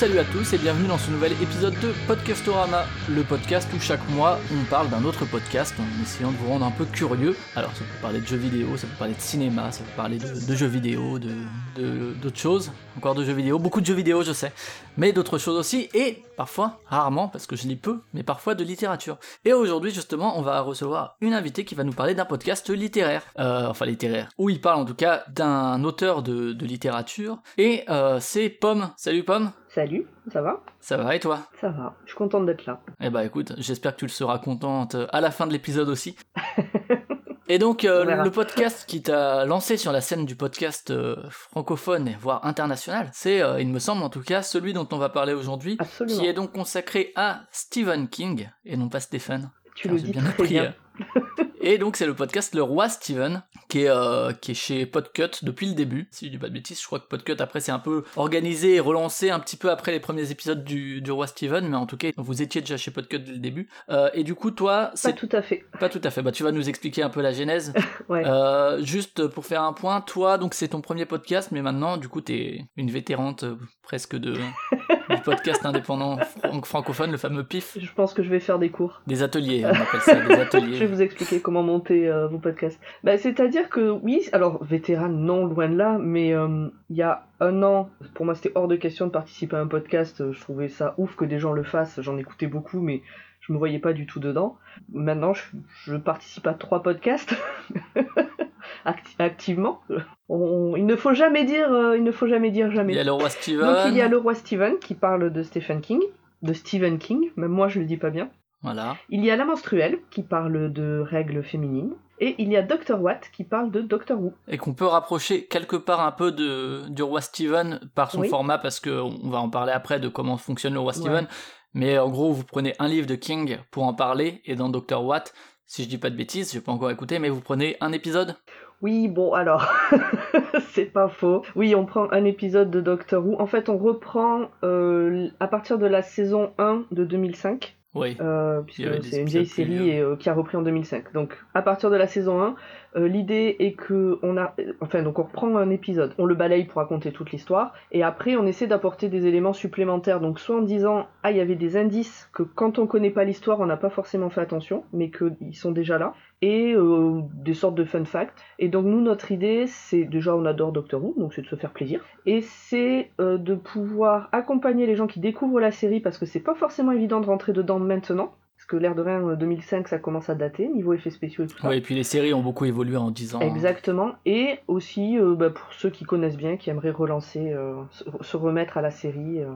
Salut à tous et bienvenue dans ce nouvel épisode de Podcastorama, le podcast où chaque mois on parle d'un autre podcast en essayant de vous rendre un peu curieux. Alors ça peut parler de jeux vidéo, ça peut parler de cinéma, ça peut parler de, jeux vidéo, de d'autres choses, encore de jeux vidéo, beaucoup de jeux vidéo je sais, mais d'autres choses aussi et parfois, rarement parce que je lis peu, mais parfois de littérature. Et aujourd'hui justement on va recevoir une invitée qui va nous parler d'un podcast littéraire, euh, enfin littéraire, où il parle en tout cas d'un auteur de, de littérature et euh, c'est Pomme. Salut Pomme Salut, ça va? Ça va et toi? Ça va, je suis contente d'être là. Eh bah écoute, j'espère que tu le seras contente euh, à la fin de l'épisode aussi. Et donc euh, le podcast qui t'a lancé sur la scène du podcast euh, francophone, voire international, c'est, euh, il me semble en tout cas, celui dont on va parler aujourd'hui, qui est donc consacré à Stephen King, et non pas Stephen. Tu le dis bien très appris, bien. Et donc c'est le podcast Le Roi Steven, qui est, euh, qui est chez Podcut depuis le début, si je dis pas de bêtises, je crois que Podcut après c'est un peu organisé et relancé un petit peu après les premiers épisodes du, du Roi Steven, mais en tout cas vous étiez déjà chez Podcut dès le début. Euh, et du coup toi, Pas c'est tout à fait. pas tout à fait, bah tu vas nous expliquer un peu la genèse. Ouais. Euh, juste pour faire un point, toi donc c'est ton premier podcast, mais maintenant du coup t'es une vétérante presque de du podcast indépendant fran- francophone, le fameux PIF. Je pense que je vais faire des cours. Des ateliers, on appelle ça des Je ateliers. vais vous expliquer comment monter euh, vos podcasts. Bah, C'est-à-dire que oui, alors vétéran, non, loin de là, mais euh, il y a un an, pour moi c'était hors de question de participer à un podcast. Je trouvais ça ouf que des gens le fassent. J'en écoutais beaucoup, mais je me voyais pas du tout dedans. Maintenant, je, je participe à trois podcasts Acti- activement. On- il ne faut jamais dire, euh, il ne faut jamais dire jamais. Il y a le roi Steven. Donc il y a le roi Stephen qui parle de Stephen King, de Stephen King, même moi je le dis pas bien. Voilà. Il y a la menstruelle qui parle de règles féminines. Et il y a Dr. Watt qui parle de Doctor Who. Et qu'on peut rapprocher quelque part un peu de, du roi Steven par son Oui. format, parce que on va en parler après de comment fonctionne le roi Steven. Mais en gros, vous prenez un livre de King pour en parler, et dans Dr. Watt, si je dis pas de bêtises, j'ai pas encore écouté, mais vous prenez un épisode? Oui, bon alors, c'est pas faux. Oui, on prend un épisode de Doctor Who. En fait, on reprend euh, à partir de la saison 1 de 2005. Oui. Euh, puisque c'est une vieille série et, euh, qui a repris en 2005. Donc à partir de la saison 1, euh, l'idée est que on a, enfin donc on reprend un épisode, on le balaye pour raconter toute l'histoire, et après on essaie d'apporter des éléments supplémentaires. Donc soit en disant ah il y avait des indices que quand on connaît pas l'histoire on n'a pas forcément fait attention, mais qu'ils sont déjà là, et euh, des sortes de fun facts. Et donc nous notre idée c'est déjà on adore Doctor Who, donc c'est de se faire plaisir, et c'est euh, de pouvoir accompagner les gens qui découvrent la série parce que c'est pas forcément évident de rentrer dedans maintenant. Parce que l'air de rien, euh, 2005, ça commence à dater, niveau effets spéciaux et tout ça. Ouais, et puis les séries ont beaucoup évolué en 10 ans. Exactement. Et aussi, euh, bah, pour ceux qui connaissent bien, qui aimeraient relancer, euh, se- remettre à la série, euh,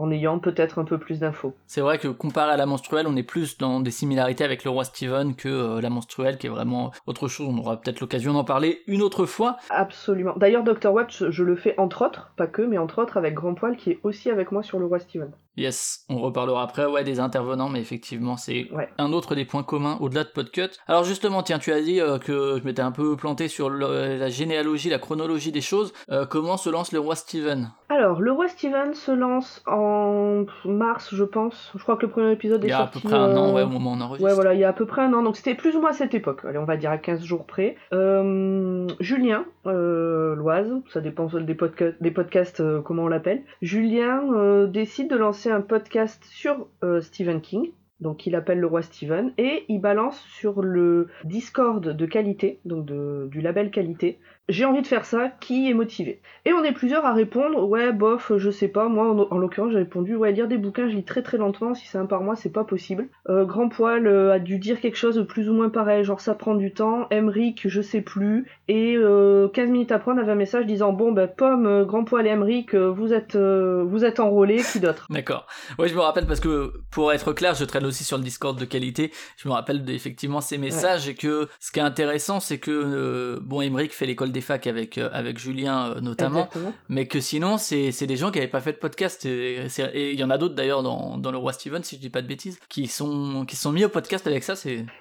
en ayant peut-être un peu plus d'infos. C'est vrai que comparé à la menstruelle, on est plus dans des similarités avec le roi Steven que euh, la menstruelle, qui est vraiment autre chose. On aura peut-être l'occasion d'en parler une autre fois. Absolument. D'ailleurs, Dr. Watch, je le fais entre autres, pas que, mais entre autres avec Grand Poil, qui est aussi avec moi sur le roi Steven. Yes, on reparlera après, ouais, des intervenants, mais effectivement, c'est Ouais. un autre des points communs au-delà de Podcut. Alors justement, tiens, tu as dit euh, que je m'étais un peu planté sur le- la généalogie, la chronologie des choses. Euh, comment se lance le roi Steven? Alors, le roi Steven se lance en mars, je pense. Je crois que le premier épisode Il est y a à peu sorti. près un an, euh, ouais, au moment où on enregistre. Ouais, voilà, il y a à peu près un an, donc c'était plus ou moins à cette époque. Allez, on va dire à 15 jours près. Euh, Julien, euh, Loise, ça dépend des, podca- des podcasts, euh, comment on l'appelle. Julien euh, décide de lancer un podcast sur euh, Stephen King. Donc il appelle le roi Steven et il balance sur le Discord de qualité, donc du label qualité. J'ai envie de faire ça, qui est motivé? Et on est plusieurs à répondre, ouais, bof, je sais pas. Moi, en, en l'occurrence, j'ai répondu, ouais, lire des bouquins, je lis très très lentement. Si c'est un par mois, c'est pas possible. Euh, Grand Poil euh, a dû dire quelque chose de plus ou moins pareil, genre ça prend du temps. Emric, je sais plus. Et euh, 15 minutes après, on avait un message disant, bon, ben, Pomme, euh, Grand Poil et Emric, euh, vous êtes, euh, vous êtes enrôlés, qui d'autre? D'accord. Ouais, je me rappelle parce que pour être clair, je traîne aussi sur le Discord de qualité. Je me rappelle effectivement ces messages et que ce qui est intéressant, c'est que euh, bon, Emmerich fait l'école des facs avec euh, avec Julien euh, notamment, Exactement. mais que sinon c'est des gens qui avaient pas fait de podcast et il y en a d'autres d'ailleurs dans dans le roi Steven si je dis pas de bêtises qui sont qui sont mis au podcast avec ça.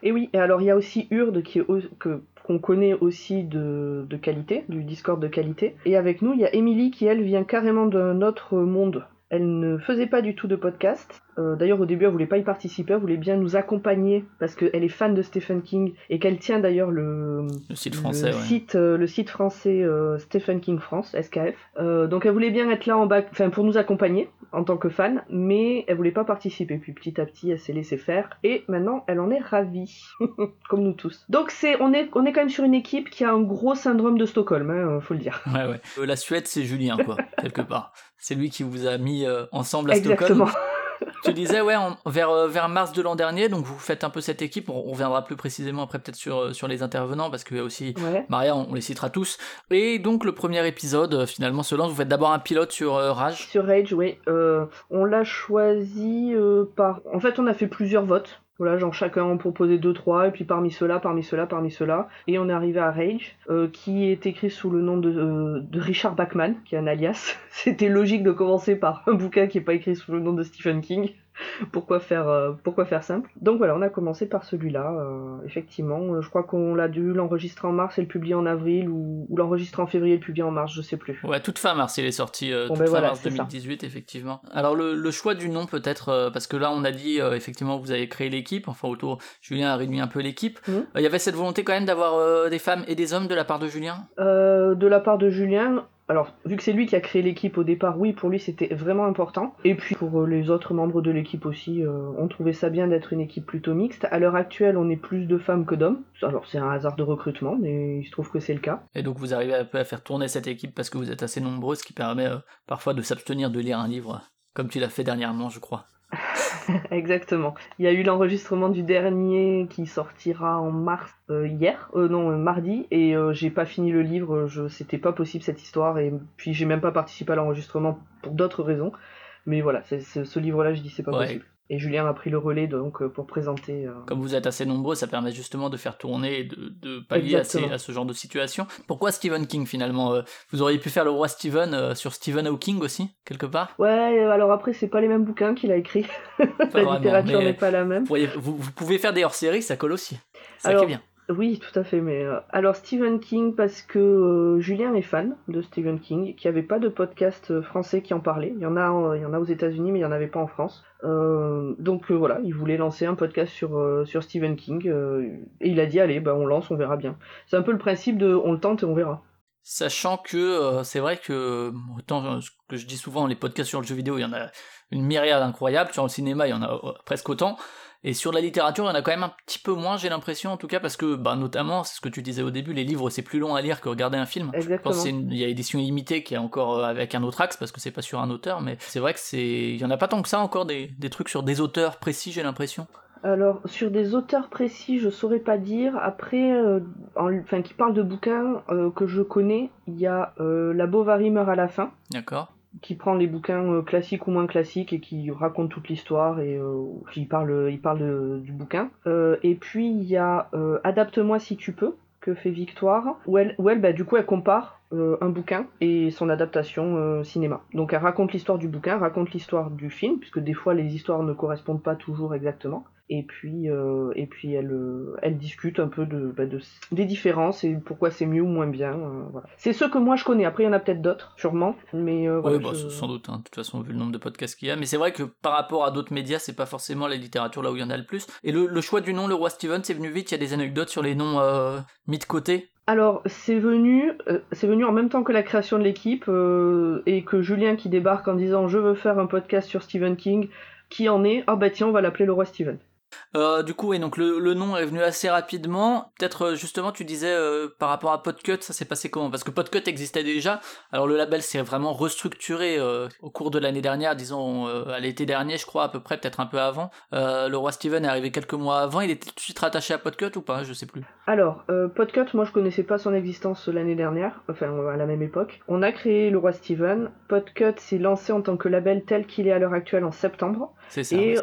Et oui, et alors il y a aussi Urde qui que qu'on connaît aussi de, de qualité, du Discord de qualité. Et avec nous, il y a Emily qui, elle, vient carrément d'un autre monde. Elle ne faisait pas du tout de podcast. Euh, D'ailleurs, au début, elle voulait pas y participer, elle voulait bien nous accompagner parce qu'elle est fan de Stephen King et qu'elle tient d'ailleurs le, Le site français, le, ouais. site, euh, le site français euh, Stephen King France, SKF. Donc elle voulait bien être là en bas, enfin pour nous accompagner en tant que fan, mais elle voulait pas participer. Puis petit à petit, elle s'est laissée faire et maintenant, elle en est ravie, comme nous tous. Donc c'est, on est, on est quand même sur une équipe qui a un gros syndrome de Stockholm, hein, faut le dire. Ouais, ouais. Euh, la Suède, c'est Julien, quoi, quelque part. C'est lui qui vous a mis euh, ensemble à Exactement. Stockholm. Tu disais, ouais, vers, euh, vers mars de l'an dernier, donc vous faites un peu cette équipe. On, on reviendra plus précisément après, peut-être sur, euh, sur les intervenants, parce qu'il y a aussi Ouais. Maria, on, on les citera tous. Et donc, le premier épisode, euh, finalement, se lance. Vous faites d'abord un pilote sur euh, Rage. Sur Rage, oui. Euh, on l'a choisi euh, par. En fait, on a fait plusieurs votes. Voilà, genre chacun en proposait deux, trois, et puis parmi ceux-là, parmi ceux-là, parmi ceux-là. Et on est arrivé à Rage, euh, qui est écrit sous le nom de, euh, de Richard Bachman, qui est un alias. C'était logique de commencer par un bouquin qui est pas écrit sous le nom de Stephen King. pourquoi faire, euh, pourquoi faire simple Donc voilà, on a commencé par celui-là. euh, effectivement, Euh, je crois qu'on l'a dû l'enregistrer en mars et le publier en avril, ou, ou l'enregistrer en février et le publier en mars, je sais plus. Ouais, toute fin mars, il est sorti. euh, Bon, toute ben fin voilà, mars c'est ça. 2018, effectivement. Alors, le, le choix du nom, peut-être, euh, parce que là, on a dit, effectivement, vous avez créé l'équipe. Enfin, autour, Julien a réuni un peu l'équipe. Mhm. Il y avait cette volonté quand même d'avoir des femmes et des hommes de la part de Julien? De la part de Julien, alors vu que c'est lui qui a créé l'équipe au départ, oui, pour lui c'était vraiment important. Et puis pour euh, les autres membres de l'équipe aussi, euh, on trouvait ça bien d'être une équipe plutôt mixte. À l'heure actuelle, on est plus de femmes que d'hommes. Alors c'est un hasard de recrutement, mais il se trouve que c'est le cas. Et donc vous arrivez un peu à faire tourner cette équipe parce que vous êtes assez nombreux, ce qui permet euh, parfois de s'abstenir de lire un livre, comme tu l'as fait dernièrement, je crois. Exactement. Il y a eu l'enregistrement du dernier qui sortira en mars, euh, hier, euh, non, euh, mardi, et j'ai pas fini le livre, je, c'était pas possible cette histoire, et puis j'ai même pas participé à l'enregistrement pour d'autres raisons. Mais voilà, c'est, c'est- ce livre-là, je dis c'est pas Ouais. possible. Et Julien a pris le relais donc euh, pour présenter. euh, Comme vous êtes assez nombreux, ça permet justement de faire tourner et de, de pallier à, ces- à ce genre de situation. Pourquoi Stephen King finalement euh, Vous auriez pu faire le roi Stephen euh, sur Stephen Hawking aussi, quelque part? Ouais, alors après, c'est pas les mêmes bouquins qu'il a écrit. La vraiment, littérature n'est pas la même. vous, pourriez- vous- vous pouvez faire des hors-séries, ça colle aussi. Ça Alors, qui est bien. Oui, tout à fait. Mais euh, alors Stephen King parce que euh, Julien est fan de Stephen King, qu'il n'y avait pas de podcast euh, français qui en parlait. Il y en a, il aux États-Unis, mais il y en avait pas en France. Donc voilà, il voulait lancer un podcast sur Stephen King et il a dit allez, bah on lance, on verra bien. C'est un peu le principe de on le tente et on verra. Sachant que c'est vrai que, autant que je dis souvent, les podcasts sur le jeu vidéo, il y en a une myriade incroyable, sur le cinéma, il y en a presque autant, et sur la littérature, il y en a quand même un petit peu moins, j'ai l'impression, en tout cas, parce que, bah, notamment, c'est ce que tu disais au début, les livres, c'est plus long à lire que regarder un film. Exactement. qu'il y a édition illimitée qui est encore euh, avec un autre axe, parce que c'est pas sur un auteur, mais c'est vrai que c'est, il y en a pas tant que ça encore des, des trucs sur des auteurs précis, j'ai l'impression. Alors, sur des auteurs précis, je saurais pas dire. Après, euh, en- enfin, qui parlent de bouquins euh, que je connais, il y a euh, La Bovary meurt à la fin. D'accord qui prend les bouquins euh, classiques ou moins classiques et qui raconte toute l'histoire et euh, qui parle, il parle du bouquin. Euh, et puis il y a euh, Adapte-moi si tu peux que fait Victoire, où elle, où elle bah, du coup elle compare euh, un bouquin et son adaptation euh, cinéma. Donc elle raconte l'histoire du bouquin, raconte l'histoire du film, puisque des fois les histoires ne correspondent pas toujours exactement. Et puis, euh, et puis elle, euh, elle discute un peu de, bah, de, des différences et pourquoi c'est mieux ou moins bien. euh, voilà. C'est ceux que moi je connais. Après, il y en a peut-être d'autres, sûrement. Mais bah, je- sans doute, hein, de toute façon, vu le nombre de podcasts qu'il y a. Mais c'est vrai que par rapport à d'autres médias, c'est pas forcément la littérature là où il y en a le plus. Et le, le choix du nom, le roi Steven, c'est venu vite. Il y a des anecdotes sur les noms mis de côté. Alors, c'est venu, euh, c'est venu en même temps que la création de l'équipe euh, et que Julien qui débarque en disant je veux faire un podcast sur Stephen King, qui en est ah bah tiens on va l'appeler le roi Stephen. Euh, du coup, et donc le, le nom est venu assez rapidement. Peut-être euh, justement, tu disais euh, par rapport à Podcut, ça s'est passé comment? Parce que Podcut existait déjà. Alors le label s'est vraiment restructuré euh, au cours de l'année dernière, disons à l'été dernier, je crois à peu près, peut-être un peu avant. Le roi Steven est arrivé quelques mois avant. Il était tout de suite rattaché à Podcut ou pas? Je sais plus. Alors, Podcut, moi je connaissais pas son existence l'année dernière, enfin à la même époque. On a créé le roi Stephen. Podcut s'est lancé en tant que label tel qu'il est à l'heure actuelle en septembre. C'est ça. Et,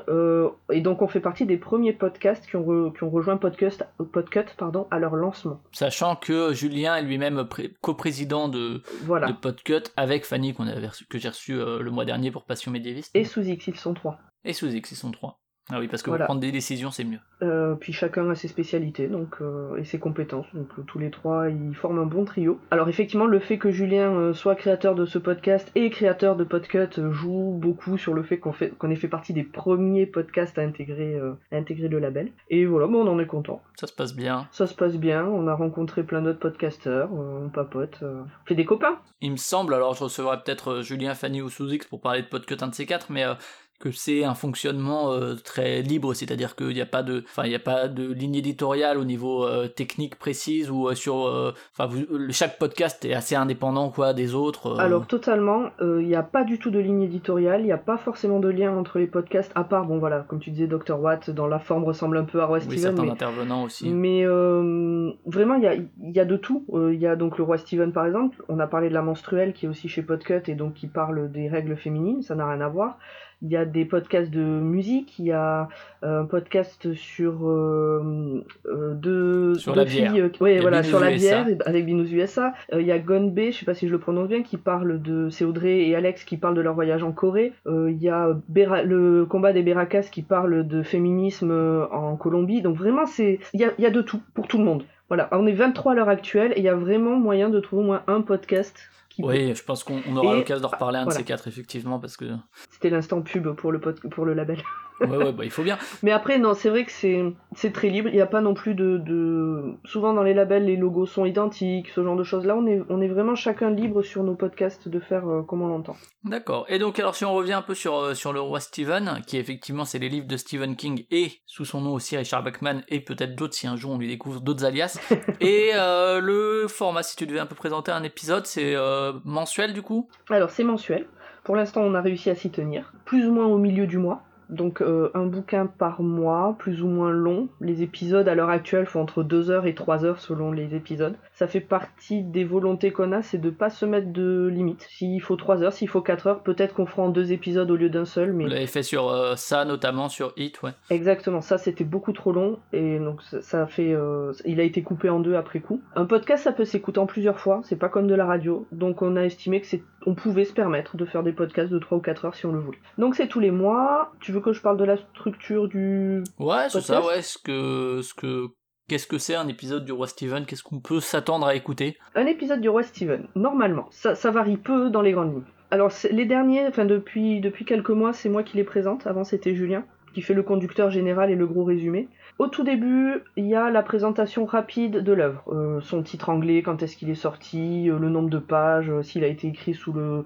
et donc on fait partie des premiers podcasts qui ont, re- qui ont rejoint Podcast, Podcut pardon, à leur lancement. Sachant que Julien est lui-même pré- coprésident de, Voilà. de Podcut avec Fanny qu'on avait reçu, que j'ai reçu euh, le mois dernier pour Passion médiéviste. Et sous X, ils sont trois. Et sous X, ils sont trois. Ah oui, parce que Voilà. prendre des décisions, c'est mieux. Euh, puis chacun a ses spécialités donc euh, et ses compétences. Donc euh, tous les trois, ils forment un bon trio. Alors effectivement, le fait que Julien soit créateur de ce podcast et créateur de Podcut joue beaucoup sur le fait qu'on fait qu'on ait fait partie des premiers podcasts à intégrer euh, à intégrer le label. Et voilà, bon, on en est content. Ça se passe bien. Ça se passe bien. On a rencontré plein d'autres podcasteurs. on papote. on fait des copains. Il me semble, alors je recevrai peut-être Julien, Fanny ou Sous-X pour parler de Podcut un de ces quatre, mais euh, que c'est un fonctionnement euh, très libre, c'est-à-dire qu'il n'y a pas de, enfin il n'y a pas de ligne éditoriale au niveau euh, technique précise ou euh, sur, enfin chaque podcast est assez indépendant quoi des autres. Alors totalement, il n'y a pas du tout de ligne éditoriale, il n'y a pas forcément de lien entre les podcasts, à part, bon voilà, comme tu disais, Dr. Watt, dans la forme ressemble un peu à Roy oui, Steven, certains mais, intervenants aussi. mais vraiment, il y a, y a de tout. Il y a donc le Roi Steven par exemple, on a parlé de la menstruelle qui est aussi chez Podcut et donc qui parle des règles féminines, ça n'a rien à voir. Il y a des podcasts de musique, il y a euh, un podcast sur euh, euh, deux, Sur deux la bière. filles, euh, ouais, voilà, Binous sur la USA. bière avec Binous USA. Euh, il y a Gone B, je sais pas si je le prononce bien, qui parle de, c'est Audrey et Alex qui parlent de leur voyage en Corée. Il y a Bera- le combat des Beracas qui parle de féminisme en Colombie. Donc vraiment, c'est, il y a, il y a de tout pour tout le monde. Voilà, on est 23 à l'heure actuelle et il y a vraiment moyen de trouver au moins un podcast qui Oui, je pense qu'on on aura l'occasion de reparler un de ces quatre effectivement parce que C'était l'instant pub pour le, pod- pour le label. Ouais ouais bah il faut bien. Mais après, non, c'est vrai que c'est c'est très libre. Il n'y a pas non plus de, de. Souvent dans les labels, les logos sont identiques, ce genre de choses. Là, on est, on est vraiment chacun libre sur nos podcasts de faire euh, comme on l'entend. D'accord. Et donc, alors, si on revient un peu sur, euh, sur le roi Stephen, qui effectivement, c'est les livres de Stephen King et sous son nom aussi Richard Bachman et peut-être d'autres si un jour on lui découvre d'autres alias. et euh, le format, si tu devais un peu présenter un épisode, c'est euh, mensuel du coup? Alors, c'est mensuel. Pour l'instant, on a réussi à s'y tenir. Plus ou moins au milieu du mois. Donc, euh, un bouquin par mois, plus ou moins long. Les épisodes, à l'heure actuelle, font entre 2 heures et 3 heures selon les épisodes. Ça fait partie des volontés qu'on a, c'est de pas se mettre de limite. S'il faut 3 heures, s'il faut 4 heures, peut-être qu'on fera en deux épisodes au lieu d'un seul, mais Vous l'avez fait sur euh, ça, notamment sur Hit, ouais. Exactement, ça c'était beaucoup trop long et donc ça, ça a fait, euh, il a été coupé en deux après coup. Un podcast ça peut s'écouter en plusieurs fois, c'est pas comme de la radio, donc on a estimé que c'est, on pouvait se permettre de faire des podcasts de 3 ou 4 heures si on le voulait. Donc c'est tous les mois. Tu veux que je parle de la structure du Ouais, c'est ça, ouais. Ce que, ce que, qu'est-ce que c'est un épisode du roi Stephen Qu'est-ce qu'on peut s'attendre à écouter? Un épisode du roi Steven, normalement, ça, ça varie peu dans les grandes lignes. Alors les derniers, enfin depuis, depuis quelques mois, c'est moi qui les présente, avant c'était Julien, qui fait le conducteur général et le gros résumé. Au tout début, il y a la présentation rapide de l'œuvre, Euh, son titre anglais, quand est-ce qu'il est sorti, euh, le nombre de pages, euh, s'il a été écrit sous le,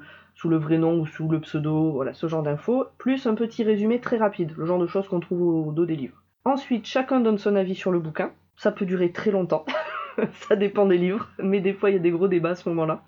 vrai nom ou sous le pseudo, voilà, ce genre d'infos, plus un petit résumé très rapide, le genre de choses qu'on trouve au dos des livres. Ensuite, chacun donne son avis sur le bouquin, ça peut durer très longtemps, ça dépend des livres, mais des fois il y a des gros débats à ce moment-là.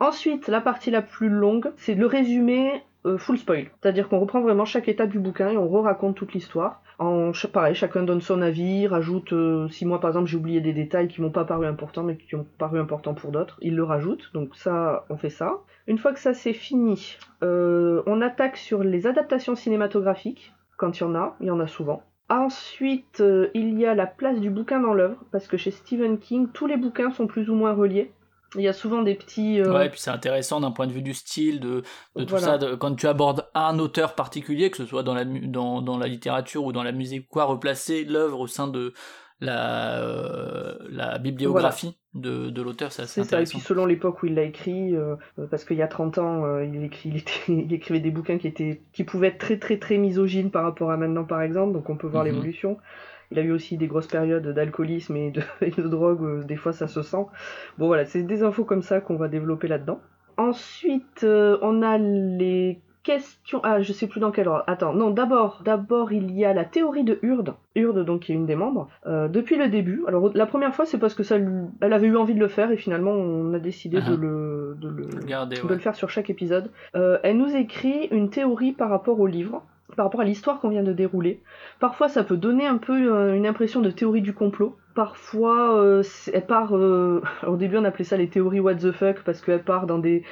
Ensuite, la partie la plus longue, c'est le résumé euh, full spoil. C'est-à-dire qu'on reprend vraiment chaque étape du bouquin et on re-raconte toute l'histoire. En, pareil, chacun donne son avis, rajoute, euh, si moi par exemple j'ai oublié des détails qui m'ont pas paru importants mais qui ont paru importants pour d'autres, il le rajoute. Donc ça, on fait ça. Une fois que ça c'est fini, euh, on attaque sur les adaptations cinématographiques, quand il y en a, il y en a souvent. Ensuite, il y a la place du bouquin dans l'œuvre, parce que chez Stephen King, tous les bouquins sont plus ou moins reliés. Il y a souvent des petits... euh, Ouais, et puis c'est intéressant d'un point de vue du style, de, de tout Voilà. ça. de- quand tu abordes un auteur particulier, que ce soit dans la, dans, dans la littérature ou dans la musique, quoi, replacer l'œuvre au sein de la, euh, la bibliographie de, de l'auteur, c'est assez C'est ça, et intéressant. puis selon l'époque où il l'a écrit, euh, euh, parce qu'il y a 30 ans, il, écrit, il, était- il écrivait des bouquins qui, étaient, qui pouvaient être très très très misogynes par rapport à maintenant par exemple, donc on peut voir Mhm. l'évolution. Il a eu aussi des grosses périodes d'alcoolisme et de, et de drogue, euh, des fois ça se sent. Bon voilà, c'est des infos comme ça qu'on va développer là-dedans. Ensuite, euh, on a les questions... Ah, je sais plus dans quel ordre. Attends, non, d'abord, d'abord il y a la théorie de Hurd. Hurd, donc, qui est une des membres. Euh, depuis le début, alors la première fois c'est parce que ça, lui- elle avait eu envie de le faire et finalement on a décidé Ah. de, le, de, le, Regardez, de ouais. le faire sur chaque épisode. Euh, elle nous écrit une théorie par rapport au livre, par rapport à l'histoire qu'on vient de dérouler. Parfois ça peut donner un peu euh, une impression de théorie du complot. Parfois, euh, elle part. euh, au début, on appelait ça les théories what the fuck parce qu'elle part dans des,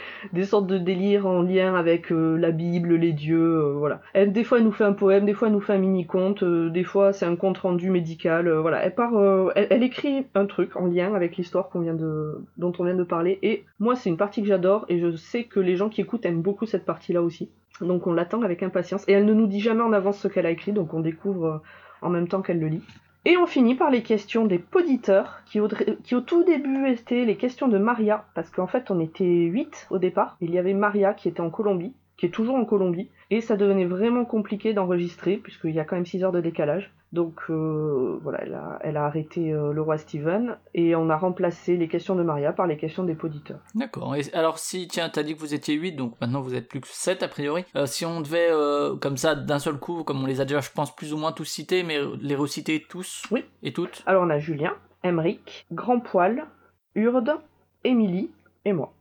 sortes de délires en lien avec euh, la Bible, les dieux, voilà. Elle, des fois, elle nous fait un poème, des fois, elle nous fait un mini conte, des fois, c'est un compte rendu médical, voilà. Elle part, elle, écrit un truc en lien avec l'histoire dont on vient de parler. Et moi, c'est une partie que j'adore et je sais que les gens qui écoutent aiment beaucoup cette partie-là aussi. Donc, on l'attend avec impatience. Et elle ne nous dit jamais en avance ce qu'elle a écrit, donc on découvre en même temps qu'elle le lit. Et on finit par les questions des poditeurs, qui au, qui au tout début étaient les questions de Maria, parce qu'en fait on était 8 au départ. Il y avait Maria qui était en Colombie, qui est toujours en Colombie, et ça devenait vraiment compliqué d'enregistrer, puisqu'il y a quand même 6 heures de décalage. Donc euh, voilà, elle a, elle a arrêté euh, le roi Steven, et on a remplacé les questions de Maria par les questions des poditeurs. D'accord. Et alors si, tiens, t'as dit que vous étiez 8, donc maintenant vous êtes plus que 7 a priori. Euh, si on devait, comme ça, d'un seul coup, comme on les a déjà, je pense, plus ou moins tous cités, mais les reciter tous Oui. et toutes Alors on a Julien, Emeric, Grand Poil, Urde, Émilie et moi.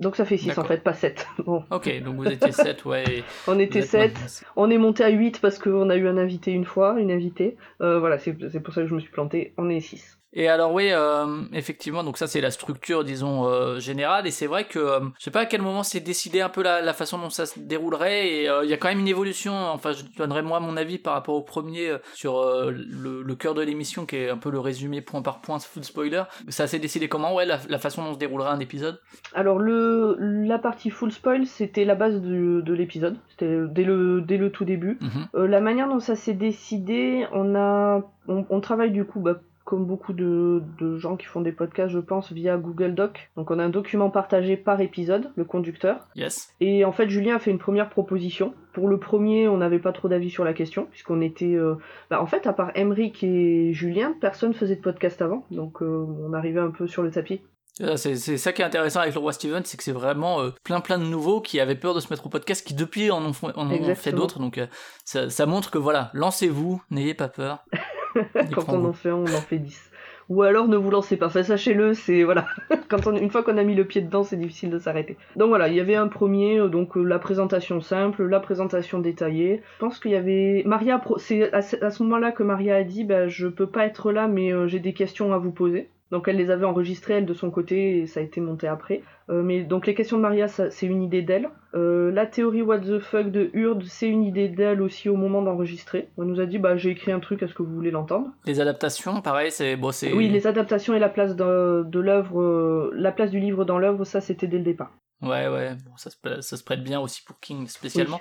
Donc ça fait 6 en fait, pas 7. Bon, Ok, donc vous étiez 7, ouais. on était êtes 7. maintenant- On est monté à 8 parce qu'on a eu un invité une fois, une invitée. Euh, voilà, c'est c'est pour ça que je me suis planté. On est 6. Et alors oui, euh, effectivement, donc ça c'est la structure, disons, euh, générale, et c'est vrai que euh, je sais pas à quel moment c'est décidé un peu la, la façon dont ça se déroulerait, et euh, il y a quand même une évolution, enfin je donnerai moi mon avis par rapport au premier sur le, le cœur de l'émission qui est un peu le résumé point par point, full spoiler. Ça s'est décidé comment, ouais, la, la façon dont se déroulerait un épisode Alors le la partie full spoil, c'était la base du- de l'épisode. C'était dès le dès le tout début. Mhm. La manière dont ça s'est décidé, on a on, on travaille du coup bah, comme beaucoup de, de gens qui font des podcasts, je pense, via Google Doc. Donc on a un document partagé par épisode, le conducteur. Yes. Et en fait, Julien a fait une première proposition. Pour le premier, on n'avait pas trop d'avis sur la question, puisqu'on était... euh, bah, en fait, à part Emric et Julien, personne faisait de podcast avant. Donc euh, on arrivait un peu sur le tapis. C'est ça qui est intéressant avec le roi Steven, c'est que c'est vraiment euh, plein plein de nouveaux qui avaient peur de se mettre au podcast, qui depuis en ont, en ont fait d'autres, donc ça, ça montre que voilà, lancez-vous, n'ayez pas peur. Quand on en fait un, on en fait 10. Ou alors ne vous lancez pas. Enfin, sachez-le, c'est voilà. Quand on, une fois qu'on a mis le pied dedans, c'est difficile de s'arrêter. Donc voilà, il y avait un premier, euh, donc euh, la présentation simple, la présentation détaillée. Je pense qu'il y avait Maria. C'est à ce, à ce moment-là que Maria a dit, bah, je peux pas être là, mais euh, j'ai des questions à vous poser. Donc elle les avait enregistrées elle de son côté et ça a été monté après. Euh, mais donc les questions de Maria, c'est une idée d'elle. Euh, la théorie what the fuck de Urde, c'est une idée d'elle aussi au moment d'enregistrer. On nous a dit bah j'ai écrit un truc, est-ce que vous voulez l'entendre? Les adaptations, pareil, c'est bon. Oui, les adaptations et la place de, de l'œuvre, euh, la place du livre dans l'œuvre, ça c'était dès le départ. Ouais, ouais, bon, ça, se, ça se prête bien aussi pour King spécialement.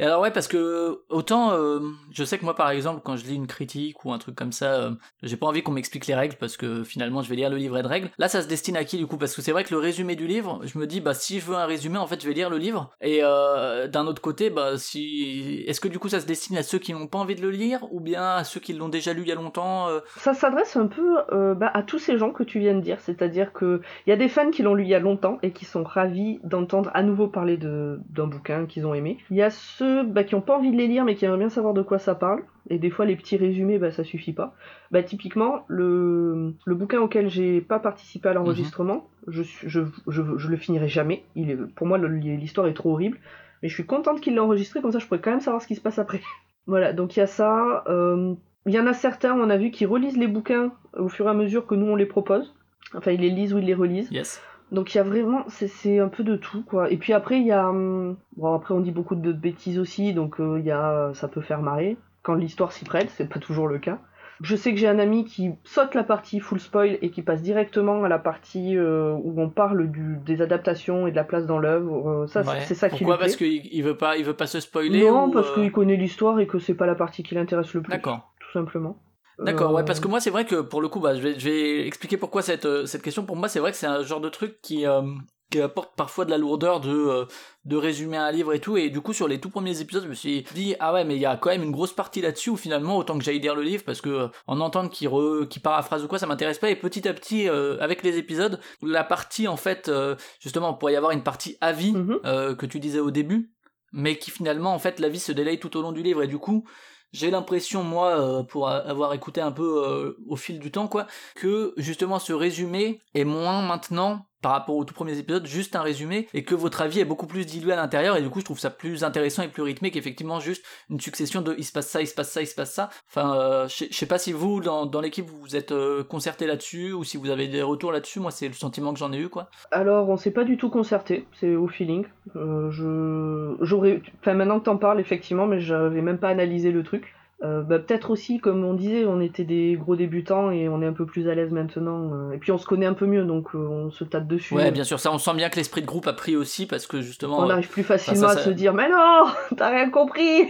Et alors ouais, parce que autant, euh, je sais que moi par exemple, quand je lis une critique ou un truc comme ça, euh, j'ai pas envie qu'on m'explique les règles parce que finalement je vais lire le livret de règles. Là, ça se destine à qui du coup? Parce que c'est vrai que le résumé du livre, je me dis bah si je veux un résumé, en fait, je vais lire le livre. Et euh, d'un autre côté, bah si, est-ce que du coup ça se destine à ceux qui n'ont pas envie de le lire ou bien à ceux qui l'ont déjà lu il y a longtemps euh, Ça s'adresse un peu bah, à tous ces gens que tu viens de dire, c'est-à-dire que il y a des fans qui l'ont lu il y a longtemps et qui sont ravis d'entendre à nouveau parler d'un bouquin qu'ils ont aimé. Il y a ceux bah, qui ont pas envie de les lire mais qui aimeraient bien savoir de quoi ça parle. Et des fois les petits résumés, bah, ça suffit pas. Bah, typiquement, le, le bouquin auquel j'ai pas participé à l'enregistrement, je, suis- je, je, je le finirai jamais. Il est, pour moi, l'histoire est trop horrible. Mais je suis contente qu'il l'ait enregistré, comme ça je pourrais quand même savoir ce qui se passe après. voilà, donc il y a ça. euh, il y en a certains, on a vu, qui relisent les bouquins au fur et à mesure que nous on les propose. Enfin, ils les lisent ou ils les relisent. Yes. Donc il y a vraiment, c'est- c'est un peu de tout quoi. Et puis après il y a, hum, bon après on dit beaucoup de bêtises aussi, donc euh, il y a, ça peut faire marrer quand l'histoire s'y prête, c'est pas toujours le cas. Je sais que j'ai un ami qui saute la partie full spoil et qui passe directement à la partie euh, où on parle du, des adaptations et de la place dans l'œuvre. Euh, ça, Ouais. c'est ça qui Pourquoi lui plaît. Parce qu'il il veut pas, il veut pas se spoiler Non, ou, parce euh, qu'il connaît l'histoire et que c'est pas la partie qui l'intéresse le plus. D'accord. Tout simplement. D'accord, Euh, ouais, parce que moi c'est vrai que pour le coup, bah, je, vais, je vais expliquer pourquoi cette, euh, cette question. Pour moi, c'est vrai que c'est un genre de truc qui, euh, qui apporte parfois de la lourdeur de, euh, de résumer un livre et tout. Et du coup, sur les tout premiers épisodes, je me suis dit, ah ouais, mais il y a quand même une grosse partie là-dessus où finalement, autant que j'aille lire le livre, parce que euh, en entendre qui, re, qui paraphrase ou quoi, ça m'intéresse pas. Et petit à petit, euh, avec les épisodes, la partie en fait, euh, justement, pour y avoir une partie avis Mhm. euh, que tu disais au début, mais qui finalement, en fait, la vie se délaye tout au long du livre. Et du coup, j'ai l'impression, moi, euh, pour avoir écouté un peu euh, au fil du temps, quoi, que justement ce résumé est moins maintenant par rapport aux tout premiers épisodes, juste un résumé, et que votre avis est beaucoup plus dilué à l'intérieur, et du coup je trouve ça plus intéressant et plus rythmé qu'effectivement juste une succession de il se passe ça, il se passe ça, il se passe ça. Enfin, euh, je sais pas si vous, dans, dans l'équipe, vous êtes euh, concerté là-dessus, ou si vous avez des retours là-dessus, moi c'est le sentiment que j'en ai eu, quoi. Alors, on s'est pas du tout concerté, c'est au feeling. Euh, je... J'aurais... Enfin, maintenant que t'en parles, effectivement, mais j'avais même pas analysé le truc. Euh, bah, peut-être aussi, comme on disait, on était des gros débutants et on est un peu plus à l'aise maintenant. euh, et puis on se connaît un peu mieux, donc euh, on se tape dessus. Ouais, bien sûr, ça on sent bien que l'esprit de groupe a pris aussi, parce que justement... on arrive plus facilement ça, ça- à se dire, mais non, t'as rien compris.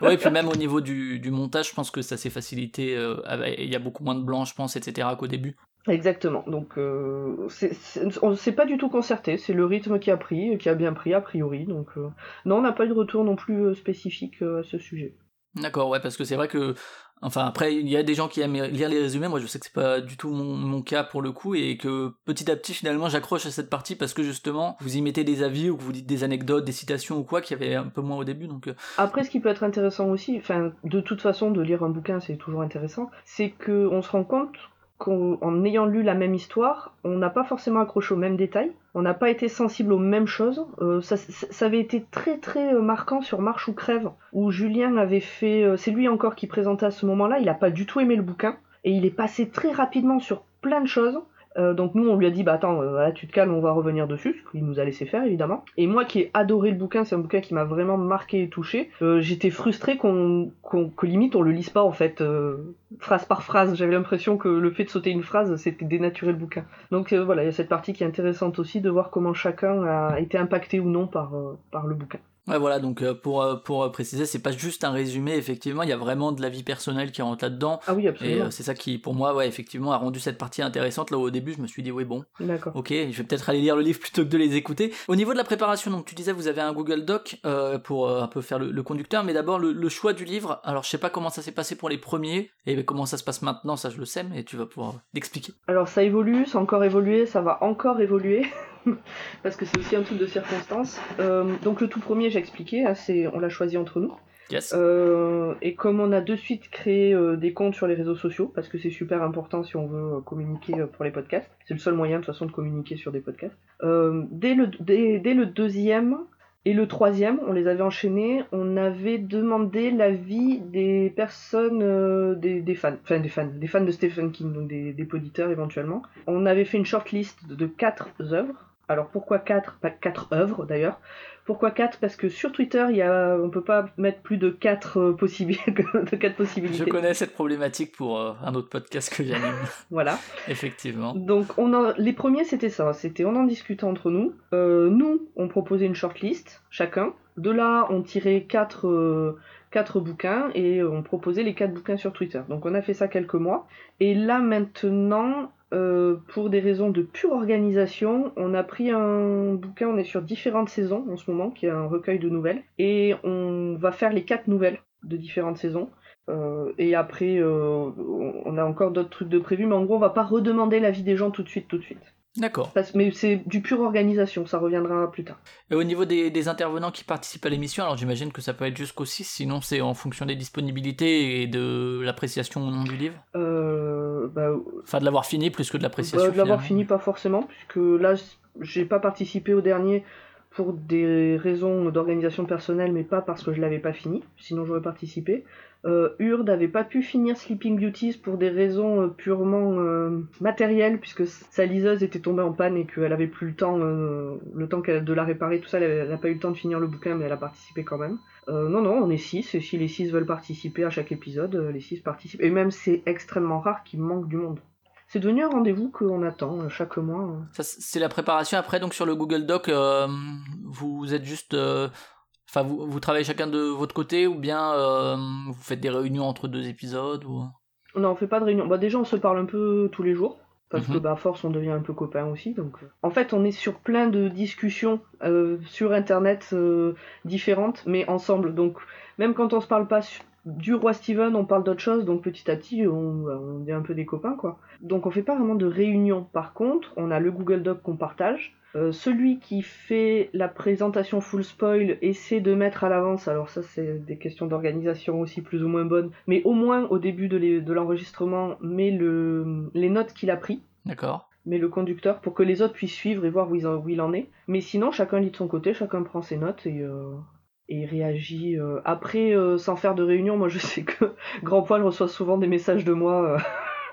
Ouais, et puis même au niveau du, du montage, je pense que ça s'est facilité. euh, Il y a beaucoup moins de blanc, je pense, etc. qu'au début. Exactement. Donc euh, c'est, c'est- on s'est pas du tout concerté. C'est le rythme qui a pris, qui a bien pris a priori. Donc euh, non, on n'a pas eu de retour non plus spécifique à ce sujet. D'accord, ouais, parce que c'est vrai que. Enfin, après, il y a des gens qui aiment lire les résumés. Moi, je sais que c'est pas du tout mon, cas pour le coup, et que petit à petit, finalement, j'accroche à cette partie parce que justement, vous y mettez des avis ou que vous dites des anecdotes, des citations ou quoi, qu'il y avait un peu moins au début. Donc, euh, Après, ce qui peut être intéressant aussi, enfin, de toute façon, de lire un bouquin, c'est toujours intéressant, c'est que on se rend compte qu'en ayant lu la même histoire, on n'a pas forcément accroché aux mêmes détails, on n'a pas été sensible aux mêmes choses. Euh, ça, ça- avait été très très euh, marquant sur Marche ou crève, où Julien avait fait, euh, c'est lui encore qui présentait à ce moment-là, il a pas du tout aimé le bouquin, et il est passé très rapidement sur plein de choses. Euh, donc nous on lui a dit bah attends euh, voilà, tu te calmes on va revenir dessus ce qu'il nous a laissé faire évidemment. Et moi qui ai adoré le bouquin c'est un bouquin qui m'a vraiment marqué et touché. Euh, j'étais frustré qu'on qu'on- que limite on le lise pas en fait euh, phrase par phrase. J'avais l'impression que le fait de sauter une phrase c'était dénaturer le bouquin. Donc voilà il y a cette partie qui est intéressante aussi de voir comment chacun a été impacté ou non par, par le bouquin ouais, voilà. Donc, euh, pour, euh, pour euh, préciser, c'est pas juste un résumé, effectivement, il y a vraiment de la vie personnelle qui rentre là-dedans. ah oui Et absolument euh, c'est ça qui, pour moi, ouais, effectivement, a rendu cette partie intéressante. Là, au début, je me suis dit, oui, bon, d'accord Ok, je vais peut-être aller lire le livre plutôt que de les écouter. Au niveau de la préparation, donc tu disais vous avez un Google Doc pour un peu faire le, le conducteur, mais d'abord le, le choix du livre. Alors je sais pas comment ça s'est passé pour les premiers et comment ça se passe maintenant, ça je le sais, mais tu vas pouvoir l'expliquer. Alors ça évolue, ça a encore évolué, ça va encore évoluer, parce que c'est aussi un truc de circonstance. Euh, donc le tout premier, j'ai expliqué, hein, c'est on l'a choisi entre nous. Yes. Euh, et comme on a de suite créé euh, des comptes sur les réseaux sociaux, parce que c'est super important si on veut euh, communiquer pour les podcasts, c'est le seul moyen de toute façon de communiquer sur des podcasts. Dès, le, dès, dès le deuxième et le troisième, on les avait enchaînés, on avait demandé l'avis des personnes, des, des fans, enfin des fans, des fans de Stephen King, donc des, des poditeurs éventuellement. On avait fait une shortlist de quatre œuvres. Alors pourquoi quatre? Pas quatre œuvres d'ailleurs. Pourquoi 4 Parce que sur Twitter, il y a, on peut pas mettre plus de 4 de quatre Je possibilités. connais cette problématique pour euh, un autre podcast que j'anime, Voilà. effectivement. Donc on en- les premiers c'était ça, c'était on en discutait entre nous. Euh, nous, on proposait une shortlist chacun. De là, on tirait 4 quatre bouquins et on proposait les quatre bouquins sur Twitter. Donc on a fait ça quelques mois. Et là maintenant, euh, pour des raisons de pure organisation, on a pris un bouquin, on est sur différentes saisons en ce moment, qui est un recueil de nouvelles, et on va faire les quatre nouvelles de différentes saisons. Euh, et après, euh, on a encore d'autres trucs de prévus, mais en gros, on va pas redemander l'avis des gens tout de suite, tout de suite. D'accord. Mais c'est du pure organisation, ça reviendra plus tard. Et au niveau des, des intervenants qui participent à l'émission, alors j'imagine que ça peut être jusqu'au 6, sinon c'est en fonction des disponibilités et de l'appréciation ou non du livre. Euh, bah, Enfin, de l'avoir fini plus que de l'appréciation. Bah, de l'avoir fini, pas forcément, puisque là, j'ai pas participé au dernier pour des raisons d'organisation personnelle, mais pas parce que je l'avais pas fini, sinon j'aurais participé. Euh, Urde avait pas pu finir Sleeping Beauties pour des raisons euh, purement euh, matérielles, puisque sa liseuse était tombée en panne et qu'elle avait plus le temps, euh, le temps de la réparer, tout ça, elle n'a pas eu le temps de finir le bouquin, mais elle a participé quand même. Euh, non, non, on est 6, et si les 6 veulent participer à chaque épisode, euh, les 6 participent. Et même c'est extrêmement rare qu'il manque du monde. C'est devenu un rendez-vous qu'on attend euh, chaque mois. euh. Ça, c'est la préparation. Après, donc sur le Google Doc, euh, vous êtes juste. euh, Enfin, vous, vous travaillez chacun de votre côté ou bien euh, vous faites des réunions entre deux épisodes ou... Non, on fait pas de réunion. Bah, déjà, on se parle un peu tous les jours. Parce Mhm. que, bah, à force, on devient un peu copains aussi. Donc, euh. En fait, on est sur plein de discussions euh, sur Internet euh, différentes, mais ensemble. Donc, même quand on se parle pas du roi Steven, on parle d'autre chose. Donc, petit à petit, on, on devient un peu des copains, quoi. Donc, on fait pas vraiment de réunion. Par contre, on a le Google Doc qu'on partage. Euh, celui qui fait la présentation full spoil essaie de mettre à l'avance, alors ça c'est des questions d'organisation aussi plus ou moins bonnes, mais au moins au début de l'e- de l'enregistrement met le, les notes qu'il a pris. D'accord. mais le conducteur pour que les autres puissent suivre et voir où, ils en- où il en est. Mais sinon, chacun lit de son côté, chacun prend ses notes et, euh, et il réagit. euh. Après, euh, sans faire de réunion, moi je sais que Grand Poil reçoit souvent des messages de moi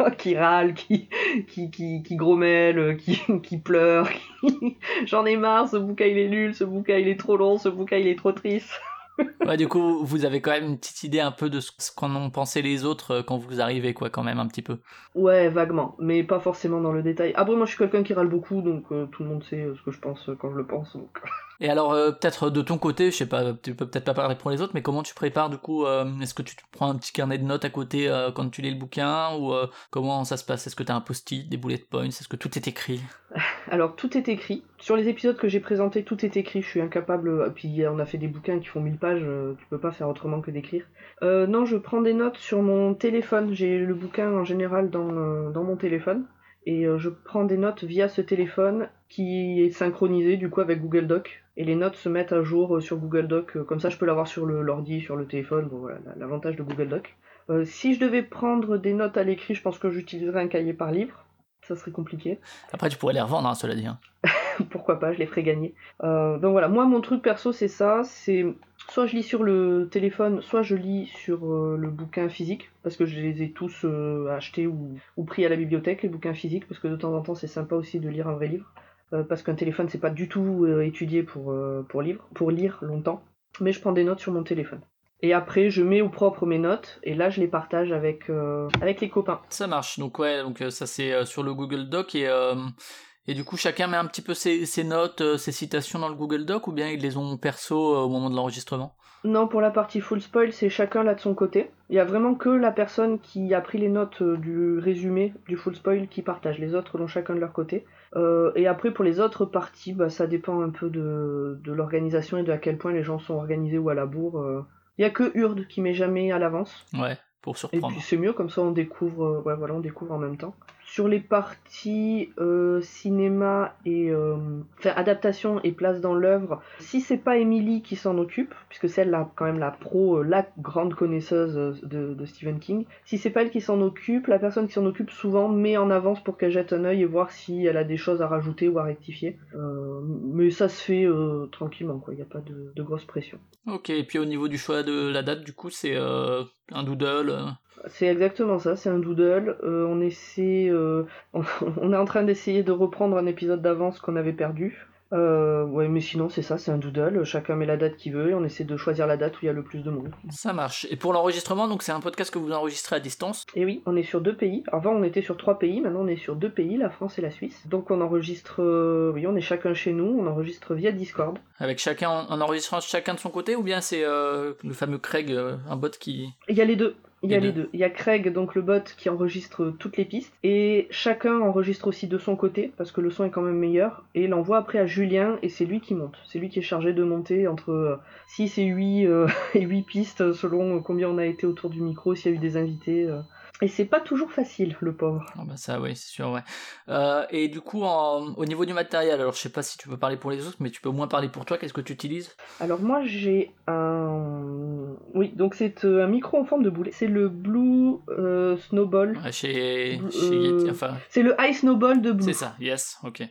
euh, qui râle, qui, qui, qui, qui grommelle, qui, qui pleure. qui- J'en ai marre, ce bouquin il est nul, ce bouquin il est trop long, ce bouquin il est trop triste. Ouais, du coup, vous avez quand même une petite idée un peu de ce qu'en ont pensé les autres quand vous arrivez, quoi, quand même, un petit peu. Ouais, vaguement, mais pas forcément dans le détail. Après, moi je suis quelqu'un qui râle beaucoup, donc tout le monde sait ce que je pense quand je le pense. Donc... Et alors, euh, peut-être de ton côté, je sais pas, tu peux peut-être pas parler pour les autres, mais comment tu prépares du coup euh, Est-ce que tu prends un petit carnet de notes à côté euh, quand tu lis le bouquin Ou comment ça se passe? Est-ce que tu as un post-it, des bullet points? Est-ce que tout est écrit? Alors tout est écrit. Sur les épisodes que j'ai présentés, tout est écrit. Je suis incapable. Puis on a fait des bouquins qui font 1000 pages. Tu peux pas faire autrement que d'écrire. Non, je prends des notes sur mon téléphone. J'ai le bouquin en général dans, dans mon téléphone. Et je prends des notes via ce téléphone qui est synchronisé du coup avec Google Doc. Et les notes se mettent à jour euh, sur Google Doc. euh, Comme ça, je peux l'avoir sur l'ordi, sur le téléphone. Bon, voilà, l'avantage de Google Doc. Euh, si je devais prendre des notes à l'écrit, je pense que j'utiliserais un cahier par livre. Ça serait compliqué. Après, tu pourrais les revendre, hein, cela dit. hein. pourquoi pas, je les ferai gagner. Euh, donc voilà, moi mon truc perso c'est ça, c'est soit je lis sur le téléphone, soit je lis sur euh, le bouquin physique, parce que je les ai tous achetés ou, ou pris à la bibliothèque, les bouquins physiques, parce que de temps en temps c'est sympa aussi de lire un vrai livre, parce qu'un téléphone c'est pas du tout euh, étudié pour, euh, pour, lire, pour lire longtemps, mais je prends des notes sur mon téléphone. Et après, je mets au propre mes notes, et là, je les partage avec, euh, avec les copains. Ça marche. Donc ouais, donc euh, ça c'est euh, sur le Google Doc et euh, et du coup chacun met un petit peu ses, notes, euh, ses citations dans le Google Doc ou bien ils les ont perso euh, au moment de l'enregistrement? Non, pour la partie full spoil, c'est chacun là de son côté. Il y a vraiment que la personne qui a pris les notes euh, du résumé du full spoil qui partage. Les autres l'ont chacun de leur côté. Euh, et après, pour les autres parties, bah, ça dépend un peu de, de l'organisation et de à quel point les gens sont organisés ou à la bourre. euh. Il y a que Urde qui met jamais à l'avance. Ouais, pour Et surprendre. puis c'est mieux, comme ça on découvre, ouais, voilà, on découvre en même temps. Sur les parties euh, cinéma et euh, enfin, adaptation et place dans l'œuvre, si c'est pas Emily qui s'en occupe, puisque c'est elle quand même la pro, euh, la grande connaisseuse de, Stephen King, si c'est pas elle qui s'en occupe, la personne qui s'en occupe souvent met en avance pour qu'elle jette un œil et voir si elle a des choses à rajouter ou à rectifier. Mais ça se fait tranquillement, quoi. Il n'y a pas de, grosse pression. Ok, et puis au niveau du choix de la date, du coup c'est un doodle. C'est exactement ça, c'est un doodle. Euh, on essaie, euh, on, on est en train d'essayer de reprendre un épisode d'avance qu'on avait perdu. Euh, ouais, mais sinon c'est ça, c'est un doodle. Chacun met la date qu'il veut et on essaie de choisir la date où il y a le plus de monde. Ça marche. Et pour l'enregistrement, donc c'est un podcast que vous enregistrez à distance. Et oui, on est sur deux pays. Avant on était sur trois pays, maintenant on est sur deux pays, la France et la Suisse. Donc on enregistre, euh, oui, on est chacun chez nous, on enregistre via Discord. Avec chacun en, en enregistrant chacun de son côté ou bien c'est euh, le fameux Craig, un bot qui. Il y a les deux. Il y a Les deux. Il y a Craig, donc le bot, qui enregistre toutes les pistes. Et chacun enregistre aussi de son côté, parce que le son est quand même meilleur. Et l'envoie après à Julien, et c'est lui qui monte. C'est lui qui est chargé de monter entre 6 et 8, euh, et 8 pistes, selon euh, combien on a été autour du micro, s'il y a eu des invités. euh. Et c'est pas toujours facile, le pauvre. Ah bah ça oui, c'est sûr, ouais. Euh, et du coup, en- au niveau du matériel, alors je sais pas si tu peux parler pour les autres, mais tu peux au moins parler pour toi, qu'est-ce que tu utilises? Alors moi j'ai un... Oui, donc c'est euh, un micro en forme de boulet. C'est le Blue euh, Snowball. Ouais, Chez, Euh, chez Yeti, enfin, C'est le High Snowball de Blue. c'est ça, yes, ok.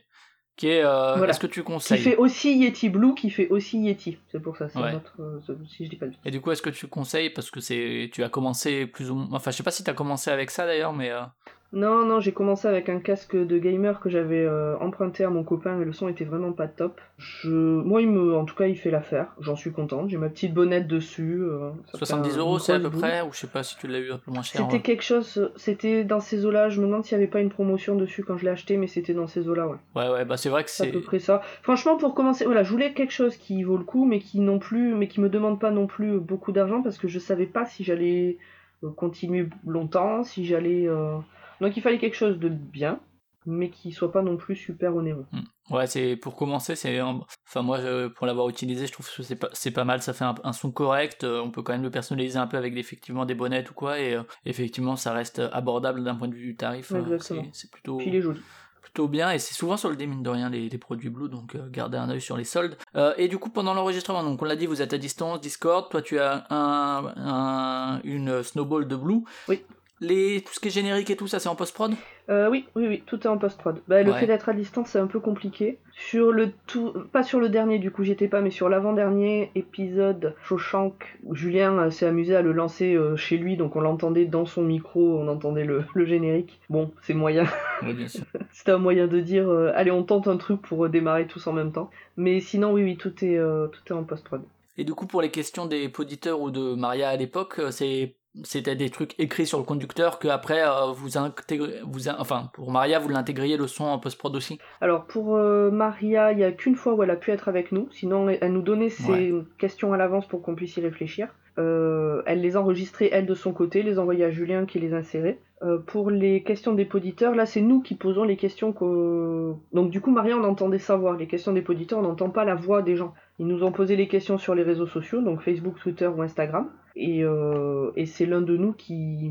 Qui est, euh, Voilà. est-ce que tu Qui conseilles fait aussi Yeti Blue, qui fait aussi Yeti. C'est pour ça, c'est Ouais. autre, euh, si je dis pas de Et du coup, est-ce que tu conseilles parce que c'est, tu as commencé plus ou moins, enfin, je sais pas si tu as commencé avec ça d'ailleurs, mais euh, Non, non, j'ai commencé avec un casque de gamer que j'avais euh, emprunté à mon copain, mais le son était vraiment pas top. Je... Moi, il me... en tout cas, il fait l'affaire. J'en suis contente. J'ai ma petite bonnette dessus. euh, ça fait 70 un- euros, c'est à peu près, ou je sais pas si tu l'as eu un peu moins cher. C'était ouais. quelque chose, c'était dans ces eaux-là. Je me demande s'il n'y avait pas une promotion dessus quand je l'ai acheté, mais c'était dans ces eaux-là, ouais. Ouais, ouais, bah c'est vrai que C'est à peu près ça. Franchement, pour commencer, voilà, je voulais quelque chose qui vaut le coup, mais qui non plus, mais qui me demande pas non plus beaucoup d'argent parce que je savais pas si j'allais euh, continuer longtemps, si j'allais. euh, Donc il fallait quelque chose de bien, mais qui soit pas non plus super onéreux. Ouais, c'est pour commencer, c'est un- enfin moi je- pour l'avoir utilisé, je trouve que c'est pas c'est pas mal, ça fait un, un son correct, euh, on peut quand même le personnaliser un peu avec effectivement des bonnettes ou quoi et euh, effectivement ça reste abordable d'un point de vue du tarif, euh, Exactement. c'est plutôt Puis il est joli. plutôt bien et c'est souvent soldé mine de rien les, les produits Blue donc euh, gardez un œil sur les soldes. Euh, et du coup pendant l'enregistrement donc on l'a dit vous êtes à distance Discord, toi tu as un, un- une snowball de Blue. Oui. Les, tout ce qui est générique et tout ça, c'est en post-prod? Euh, oui, oui, oui, tout est en post-prod. Bah, le Ouais. fait d'être à distance, c'est un peu compliqué. Sur le tout, pas sur le dernier, du coup, j'étais pas, mais sur l'avant-dernier épisode, Shawshank, Julien euh, s'est amusé à le lancer euh, chez lui, donc on l'entendait dans son micro, on entendait le, le générique. Bon, c'est moyen. Oui, bien sûr. C'était un moyen de dire, allez, on tente un truc pour démarrer tous en même temps. Mais sinon, oui, oui, tout est, tout est en post-prod. Et du coup, pour les questions des auditeurs ou de Maria à l'époque, c'est c'était des trucs écrits sur le conducteur que après euh, vous intégrez, vous in- enfin pour Maria vous l'intégriez le son en post-prod aussi? Alors pour euh, Maria, il y a qu'une fois où elle a pu être avec nous, sinon elle nous donnait ses questions à l'avance pour qu'on puisse y réfléchir. Euh, elle les enregistrait elle de son côté, les envoyait à Julien qui les insérait. Pour les questions des poditeurs, là c'est nous qui posons les questions que... Donc du coup Maria on entendait sa voix, les questions des poditeurs on n'entend pas la voix des gens. Ils nous ont posé les questions sur les réseaux sociaux, donc Facebook, Twitter ou Instagram. Et, euh, et c'est l'un de nous qui,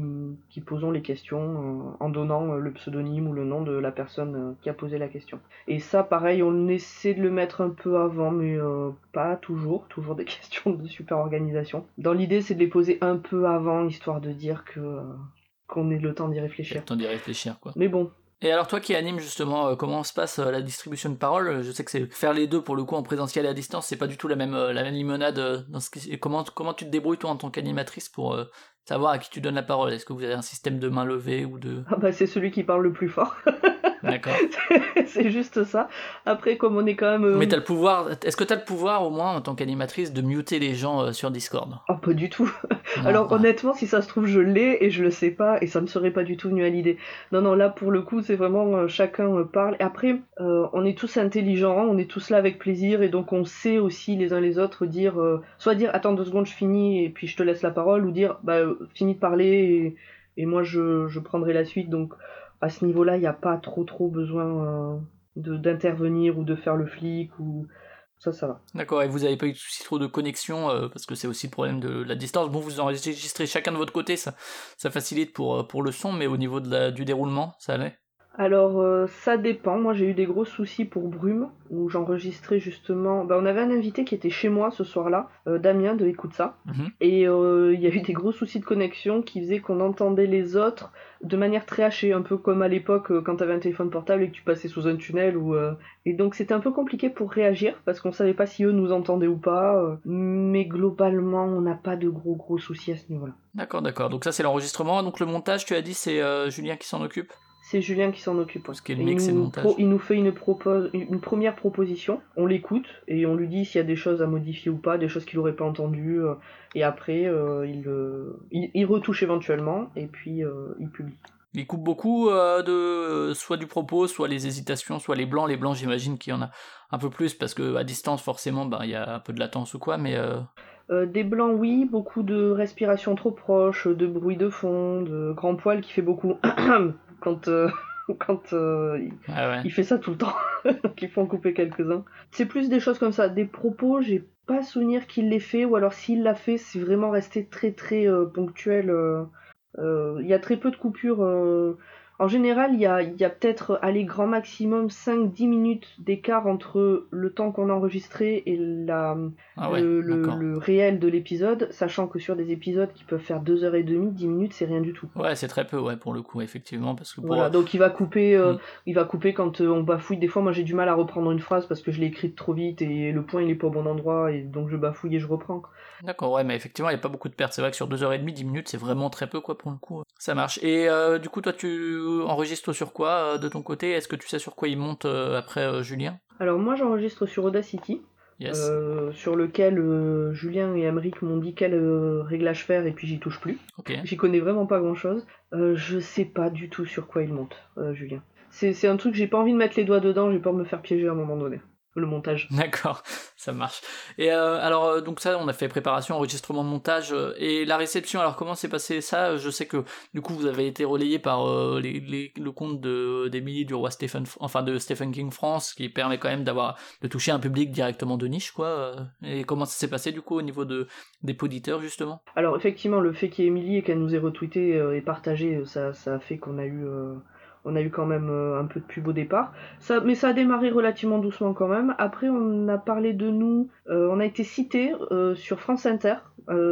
qui posons les questions euh, en donnant euh, le pseudonyme ou le nom de la personne qui a posé la question. Et ça, pareil, on essaie de le mettre un peu avant, mais euh, pas toujours. Toujours des questions de super organisation. Dans l'idée, c'est de les poser un peu avant, histoire de dire que qu'on ait le temps d'y réfléchir. le temps d'y réfléchir quoi. Mais bon, Et alors toi qui anime justement euh, comment se passe euh, la distribution de parole, je sais que c'est faire les deux pour le coup en présentiel et à distance, c'est pas du tout la même euh, la même limonade euh, dans ce qui- comment comment tu te débrouilles toi en tant qu'animatrice pour euh, savoir à qui tu donnes la parole? Est-ce que vous avez un système de main levée ou de ah bah, c'est celui qui parle le plus fort. D'accord. c'est juste ça. Après, comme on est quand même... euh, Mais t'as le pouvoir, est-ce que t'as le pouvoir au moins en tant qu'animatrice de muter les gens euh, sur Discord? Oh, pas du tout. Non, Alors ouais. honnêtement, si ça se trouve, je l'ai et je le sais pas et ça me serait pas du tout venu à l'idée. Non, non, là pour le coup, c'est vraiment euh, chacun parle. Et après, on est tous intelligents, on est tous là avec plaisir et donc on sait aussi les uns les autres dire, soit dire attends deux secondes, je finis et puis je te laisse la parole, ou dire bah finis de parler et, et moi je, je prendrai la suite. Donc à ce niveau-là, il n'y a pas trop trop besoin euh, d'intervenir ou de faire le flic ou ça, ça va. D'accord, et vous avez pas eu de soucis trop de connexion, euh, parce que c'est aussi le problème de la distance. Bon, vous enregistrez chacun de votre côté, ça, ça facilite pour, euh, pour le son, mais au niveau du déroulement, ça allait? Alors, euh, ça dépend. Moi, j'ai eu des gros soucis pour Brume, où j'enregistrais justement. Bah, on avait un invité qui était chez moi ce soir-là, euh, Damien de Écoute ça. Mhm. Et euh, il y a eu des gros soucis de connexion qui faisaient qu'on entendait les autres de manière très hachée, un peu comme à l'époque quand t'avais un téléphone portable et que tu passais sous un tunnel. Ou, Et donc, c'était un peu compliqué pour réagir, parce qu'on savait pas si eux nous entendaient ou pas. Mais globalement, on n'a pas de gros gros soucis à ce niveau-là. D'accord, d'accord. Donc ça, c'est l'enregistrement. Donc le montage, tu as dit, c'est Julien qui s'en occupe? C'est Julien qui s'en occupe. Tout ce qui est le Et montage. pro- il nous fait une, propose, une première proposition, on l'écoute et on lui dit s'il y a des choses à modifier ou pas, des choses qu'il n'aurait pas entendues. euh, et après, euh, il, euh, il, il retouche éventuellement et puis il publie. Il coupe beaucoup de soit du propos, soit les hésitations, soit les blancs. Les blancs, j'imagine qu'il y en a un peu plus, parce que à distance, forcément, ben, il y a un peu de latence ou quoi, mais... Euh, des blancs, oui, beaucoup de respiration trop proche, de bruit de fond, de grand poil qui fait beaucoup quand, euh, quand euh, il- ouais. Il fait ça tout le temps, donc il faut en couper quelques-uns. C'est plus des choses comme ça, des propos, j'ai pas souvenir qu'il l'ait fait, ou alors s'il l'a fait, c'est vraiment resté très très euh, ponctuel. Il y a très peu de coupures. En général, il y a, il y a peut-être, allez, grand maximum 5-10 minutes d'écart entre le temps qu'on a enregistré et la, Ah ouais, le, le- d'accord. le réel de l'épisode, sachant que sur des épisodes qui peuvent faire 2h30, 10 minutes, c'est rien du tout. Ouais, c'est très peu, ouais, pour le coup, effectivement, parce que pour... Voilà, donc il va couper, euh, Mm. il va couper quand euh, on bafouille. Des fois, moi j'ai du mal à reprendre une phrase parce que je l'ai écrite trop vite et le point il est pas au bon endroit et donc je bafouille et je reprends. D'accord, ouais, mais effectivement, il n'y a pas beaucoup de pertes. C'est vrai que sur 2h30, 10 minutes, c'est vraiment très peu, quoi, pour le coup. Ça marche. Et euh, du coup, toi, tu enregistres sur quoi euh, de ton côté? Est-ce que tu sais sur quoi il monte euh, après euh, Julien? Alors moi j'enregistre sur Audacity, Yes. euh, sur lequel euh, Julien et Amric m'ont dit quel euh, réglage faire et puis j'y touche plus. J'y connais vraiment pas grand chose. je sais pas du tout sur quoi il monte, Julien. C'est un truc, j'ai pas envie de mettre les doigts dedans, j'ai peur de me faire piéger à un moment donné. Le montage. D'accord, ça marche. Et euh, alors, euh, donc ça, on a fait préparation, enregistrement, montage, euh, et la réception, alors comment s'est passé ça? Je sais que, du coup, vous avez été relayé par euh, les, les- le compte de- d'Emily du roi Stephen, enfin de Stephen King France, qui permet quand même d'avoir, de toucher un public directement de niche, quoi. Et comment ça s'est passé, du coup, au niveau de, des poditeurs, justement? Alors effectivement, le fait qu'il y ait Emily et qu'elle nous ait retweeté et partagé, ça, ça a fait qu'on a eu, on a eu quand même euh, un peu de pub au départ. Ça, mais ça a démarré relativement doucement quand même. Après, on a parlé de nous, euh, on a été cité euh, sur France Inter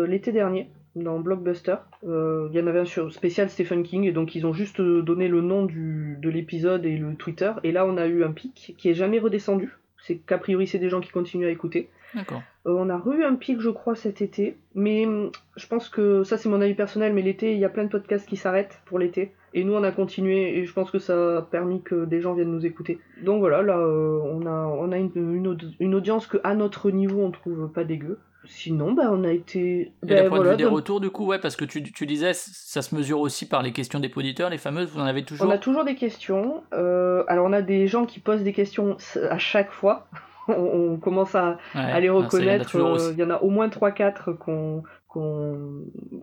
l'été dernier. dans Blockbuster. Il y en avait un sur spécial Stephen King, et donc ils ont juste donné le nom de l'épisode et le Twitter. Et là, on a eu un pic qui est jamais redescendu. C'est qu'a priori, c'est des gens qui continuent à écouter. D'accord. Euh, on a eu un pic, je crois, cet été. Mais hum, je pense que ça, c'est mon avis personnel. Mais l'été, il y a plein de podcasts qui s'arrêtent pour l'été. Et nous, on a continué. Et je pense que ça a permis que des gens viennent nous écouter. Donc voilà, là, euh, on a, on a une, une, audi- une audience que à notre niveau, on trouve pas dégueu. Sinon, bah, on a été. Et ben, d'un point voilà, de vue des donc- retours, du coup, ouais, parce que tu, tu disais, ça se mesure aussi par les questions des auditeurs, les fameuses, vous en avez toujours On a toujours des questions. Euh, alors, on a des gens qui posent des questions à chaque fois. on, on commence à, Ouais, à les ah, reconnaître. euh. Il y en a au moins 3-4 qu'on.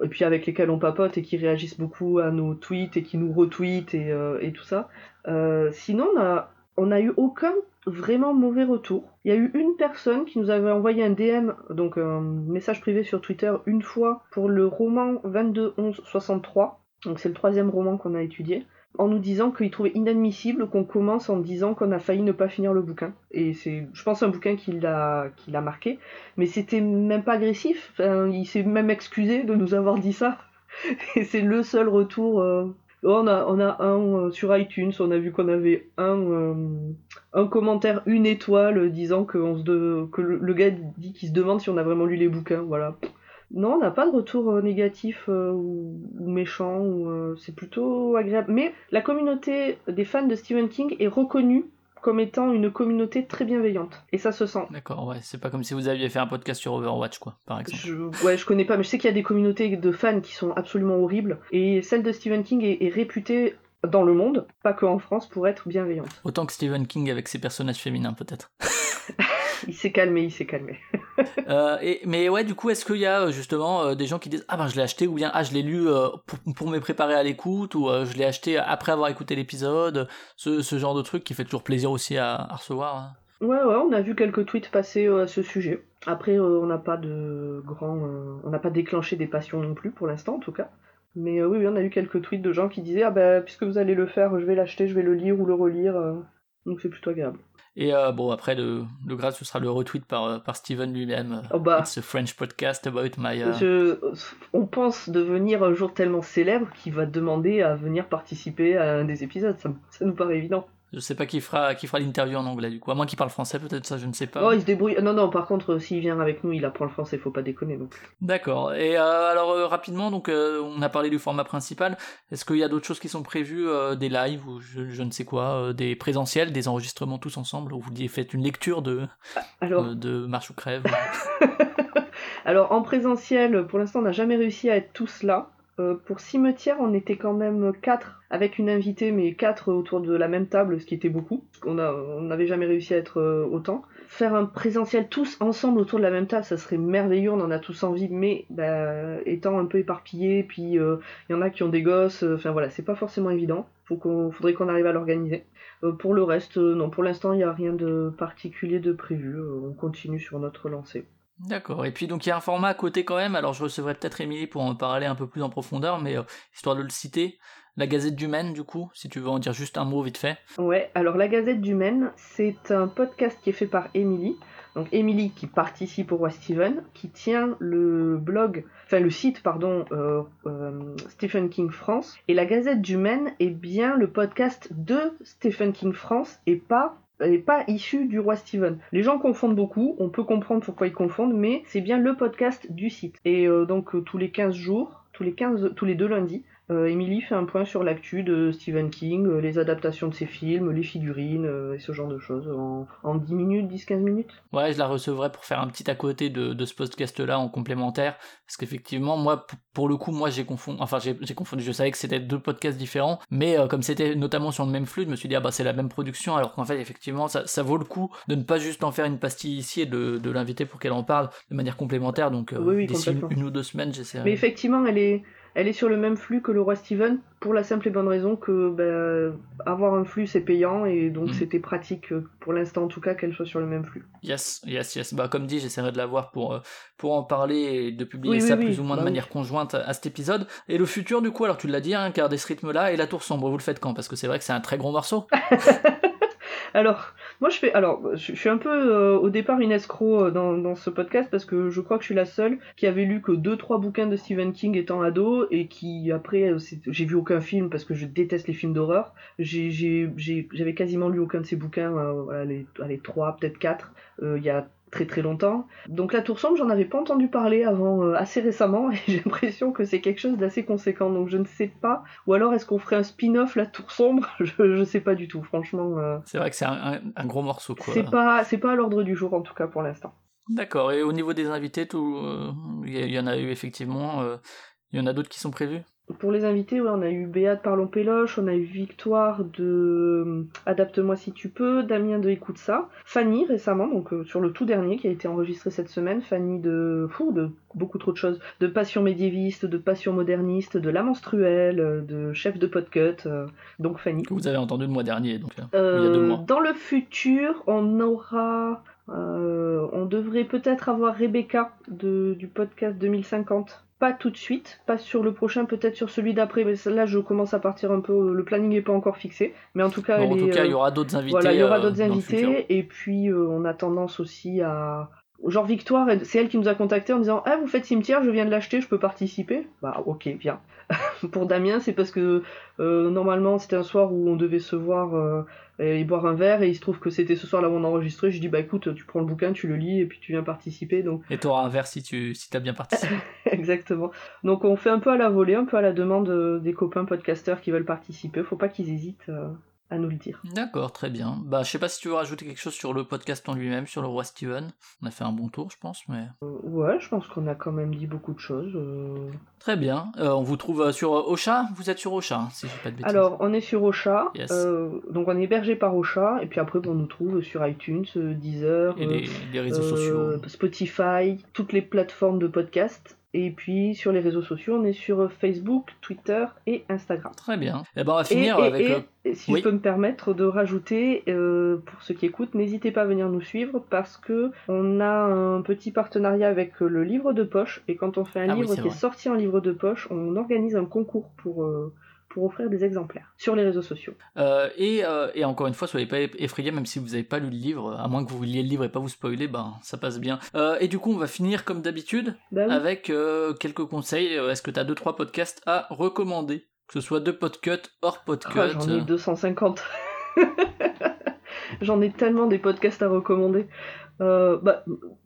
Et puis avec lesquels on papote et qui réagissent beaucoup à nos tweets et qui nous retweetent et, euh, et tout ça. Euh, sinon, on a, on a eu aucun vraiment mauvais retour. Il y a eu une personne qui nous avait envoyé un DM, donc un message privé sur Twitter, une fois pour le roman 22-11-63. Donc c'est le troisième roman qu'on a étudié en nous disant qu'il trouvait inadmissible qu'on commence en disant qu'on a failli ne pas finir le bouquin. Et c'est, je pense, un bouquin qui l'a, qui l'a marqué. Mais c'était même pas agressif. Enfin, il s'est même excusé de nous avoir dit ça. Et c'est le seul retour. euh, On a, on a un euh, sur iTunes, on a vu qu'on avait un, euh, un commentaire, une étoile, disant que, on se que le, le gars dit qu'il se demande si on a vraiment lu les bouquins. Voilà. Non, on n'a pas de retour euh, négatif euh, ou, ou méchant, ou, euh, c'est plutôt agréable. Mais la communauté des fans de Stephen King est reconnue comme étant une communauté très bienveillante. Et ça se sent. D'accord, ouais, c'est pas comme si vous aviez fait un podcast sur Overwatch, quoi, par exemple. Je, ouais, je connais pas, mais je sais qu'il y a des communautés de fans qui sont absolument horribles. Et celle de Stephen King est, est réputée dans le monde, pas que en France, pour être bienveillante. Autant que Stephen King avec ses personnages féminins, peut-être. Il s'est calmé, il s'est calmé. Euh, et, mais ouais, du coup, est-ce qu'il y a euh, justement euh, des gens qui disent Ah ben je l'ai acheté, ou bien Ah je l'ai lu euh, pour, pour me préparer à l'écoute, ou je l'ai acheté après avoir écouté l'épisode, ce, ce genre de truc qui fait toujours plaisir aussi à, à recevoir. hein. Ouais, ouais, on a vu quelques tweets passer à ce sujet. Après, on n'a pas de grand. on n'a pas déclenché des passions non plus, pour l'instant en tout cas. Mais oui, oui, on a eu quelques tweets de gens qui disaient Ah bah, puisque vous allez le faire, je vais l'acheter, je vais le lire ou le relire. Donc c'est plutôt agréable. Et euh, bon, après, le, le grade, ce sera le retweet par, euh, par Steven lui-même. euh, Oh bah. It's a French podcast about my. Je- on pense devenir un jour tellement célèbre qu'il va demander à venir participer à un des épisodes. Ça, ça nous paraît évident. Je sais pas qui fera, qui fera l'interview en anglais, du coup. À moins qu'il parle français, peut-être ça, je ne sais pas. Oh, il se débrouille. Non, non, par contre, s'il vient avec nous, il apprend le français, faut pas déconner plus. D'accord. Et euh, alors euh, rapidement, donc euh, on a parlé du format principal. Est-ce qu'il y a d'autres choses qui sont prévues, des lives ou je, je ne sais quoi, des présentiels, des enregistrements tous ensemble où vous faites une lecture de Alors, de Marche ou crève. Alors en présentiel, pour l'instant, on n'a jamais réussi à être tous là. Euh, pour cimetière, on était quand même quatre avec une invitée, mais quatre autour de la même table, ce qui était beaucoup. On n'avait jamais réussi à être euh, autant. Faire un présentiel tous ensemble autour de la même table, ça serait merveilleux. On en a tous envie, mais bah, étant un peu éparpillés, puis euh, il y en a qui ont des gosses. euh, Enfin voilà, c'est pas forcément évident. Faut faudrait qu'on arrive à l'organiser. Euh, pour le reste, euh, non, pour l'instant, il n'y a rien de particulier de prévu. Euh, on continue sur notre lancée. D'accord. Et puis donc il y a un format à côté quand même. Alors je recevrai peut-être Émilie pour en parler un peu plus en profondeur, mais euh, histoire de le citer, la Gazette du Maine, du coup, si tu veux en dire juste un mot vite fait. Ouais, alors la Gazette du Maine, c'est un podcast qui est fait par Émilie. Donc Émilie qui participe au Roi Steven, qui tient le blog, enfin le site, pardon, euh, euh, Stephen King France. Et la Gazette du Maine est bien le podcast de Stephen King France et pas et pas issu du roi Steven. Les gens confondent beaucoup, on peut comprendre pourquoi ils confondent, mais c'est bien le podcast du site. Et euh, donc euh, tous les 15 jours, tous les 15, tous les deux lundis, euh, Emily fait un point sur l'actu de Stephen King, euh, les adaptations de ses films, les figurines euh, et ce genre de choses en, en 10 minutes, 10-15 minutes. Ouais, je la recevrai pour faire un petit à côté de, de ce podcast-là en complémentaire, parce qu'effectivement, moi, pour le coup, moi, j'ai confondu, enfin, j'ai confondu, je savais que c'était deux podcasts différents, mais euh, comme c'était notamment sur le même flux, je me suis dit, ah bah, c'est la même production, alors qu'en fait, effectivement, ça, ça vaut le coup de ne pas juste en faire une pastille ici et de, de l'inviter pour qu'elle en parle de manière complémentaire, donc euh, Oui, oui, d'ici une ou deux semaines, j'essaierai. Mais effectivement, elle est, elle est sur le même flux que le roi Steven, pour la simple et bonne raison que ben, avoir un flux c'est payant et donc Mhm. c'était pratique euh, pour l'instant en tout cas qu'elle soit sur le même flux. Yes, yes, yes. Bah, comme dit, j'essaierai de la voir pour, euh, pour en parler et de publier Oui, ça oui. plus ou moins Bah de oui. manière conjointe à, cet épisode. Et le futur, du coup, alors tu l'as dit, hein, garder ce rythme-là et la tour sombre, vous le faites quand? Parce que c'est vrai que c'est un très gros morceau. Alors, moi je fais. Alors, je, suis un peu euh, au départ une escroc euh, dans, ce podcast parce que je crois que je suis la seule qui avait lu que deux trois bouquins de Stephen King étant ado et qui après euh, j'ai vu aucun film parce que je déteste les films d'horreur. J'avais quasiment lu aucun de ces bouquins, euh, les, allez, trois, peut-être quatre, y a très très longtemps. Donc la Tour Sombre, j'en avais pas entendu parler avant euh, assez récemment et j'ai l'impression que c'est quelque chose d'assez conséquent. Donc je ne sais pas. Ou alors est-ce qu'on ferait un spin-off la Tour Sombre? Je, je sais pas du tout. Franchement, euh, C'est vrai que c'est un, un- un gros morceau, quoi. c'est pas c'est pas à l'ordre du jour en tout cas pour l'instant. D'accord. Et au niveau des invités, tout, euh, il y, y en a eu effectivement. il y en a d'autres qui sont prévus? Pour les invités, ouais, on a eu Béat de Parlons Péloche, on a eu Victoire de euh, Adapte-moi si tu peux, Damien de Écoute ça, Fanny récemment, donc euh, sur le tout dernier qui a été enregistré cette semaine, Fanny de de beaucoup trop de choses, de Passion médiéviste, de Passion moderniste, de La menstruelle, euh, de Chef de Podcut, euh, donc Fanny. Que vous avez entendu le mois dernier, donc euh, il y a deux mois. dans le futur, on aura, on devrait peut-être avoir Rebecca de, du podcast 2050. Pas tout de suite, pas sur le prochain, peut-être sur celui d'après. Mais là, je commence à partir un peu. Le planning n'est pas encore fixé, mais en tout cas, Bon, en tout cas, il y euh, aura d'autres invités. voilà, il y aura euh, d'autres futur. invités. Et puis, euh, on a tendance aussi à. Genre Victoire, c'est elle qui nous a contacté en disant Ah, vous faites cimetière, je viens de l'acheter, je peux participer? Bah, ok, viens. Pour Damien, c'est parce que euh, normalement, c'était un soir où on devait se voir euh, et boire un verre, et il se trouve que c'était ce soir-là où on a enregistré. Je dis Bah, écoute, tu prends le bouquin, tu le lis, et puis tu viens participer. Donc, Et tu auras un verre si tu si as bien participé. exactement. Donc, on fait un peu à la volée, un peu à la demande euh, des copains podcasteurs qui veulent participer. Faut pas qu'ils hésitent euh, à nous le dire. D'accord, très bien. Bah, je sais pas si tu veux rajouter quelque chose sur le podcast en lui-même, sur le roi Steven. On a fait un bon tour, je pense, mais. Euh, ouais, je pense qu'on a quand même dit beaucoup de choses. euh. Très bien. Euh, on vous trouve sur Ocha? Vous êtes sur Ocha, hein, si je dis pas de bêtises. Alors, on est sur Ocha, Yes. donc on est hébergé par Ocha, et puis après on nous trouve sur iTunes, Deezer, Et les, les réseaux sociaux. Spotify, toutes les plateformes de podcast. Et puis sur les réseaux sociaux, on est sur Facebook, Twitter et Instagram. Très bien. Et ben, on va finir et- avec. et- euh, et si oui. je peux me permettre de rajouter, euh, pour ceux qui écoutent, n'hésitez pas à venir nous suivre parce que on a un petit partenariat avec euh, le livre de poche. Et quand on fait un Ah livre qui est sorti en livre de poche, on organise un concours pour, euh, pour offrir des exemplaires sur les réseaux sociaux. Euh, et, euh, et encore une fois, soyez pas effrayés, même si vous n'avez pas lu le livre, à moins que vous liez le livre et pas vous spoiler, ben ça passe bien. Euh, et du coup, on va finir comme d'habitude Bah oui. avec quelques conseils. Est-ce que tu as deux trois podcasts à recommander? Que ce soit de podcut, hors podcut. Ah, J'en ai euh, 250. J'en ai tellement des podcasts à recommander. Bah,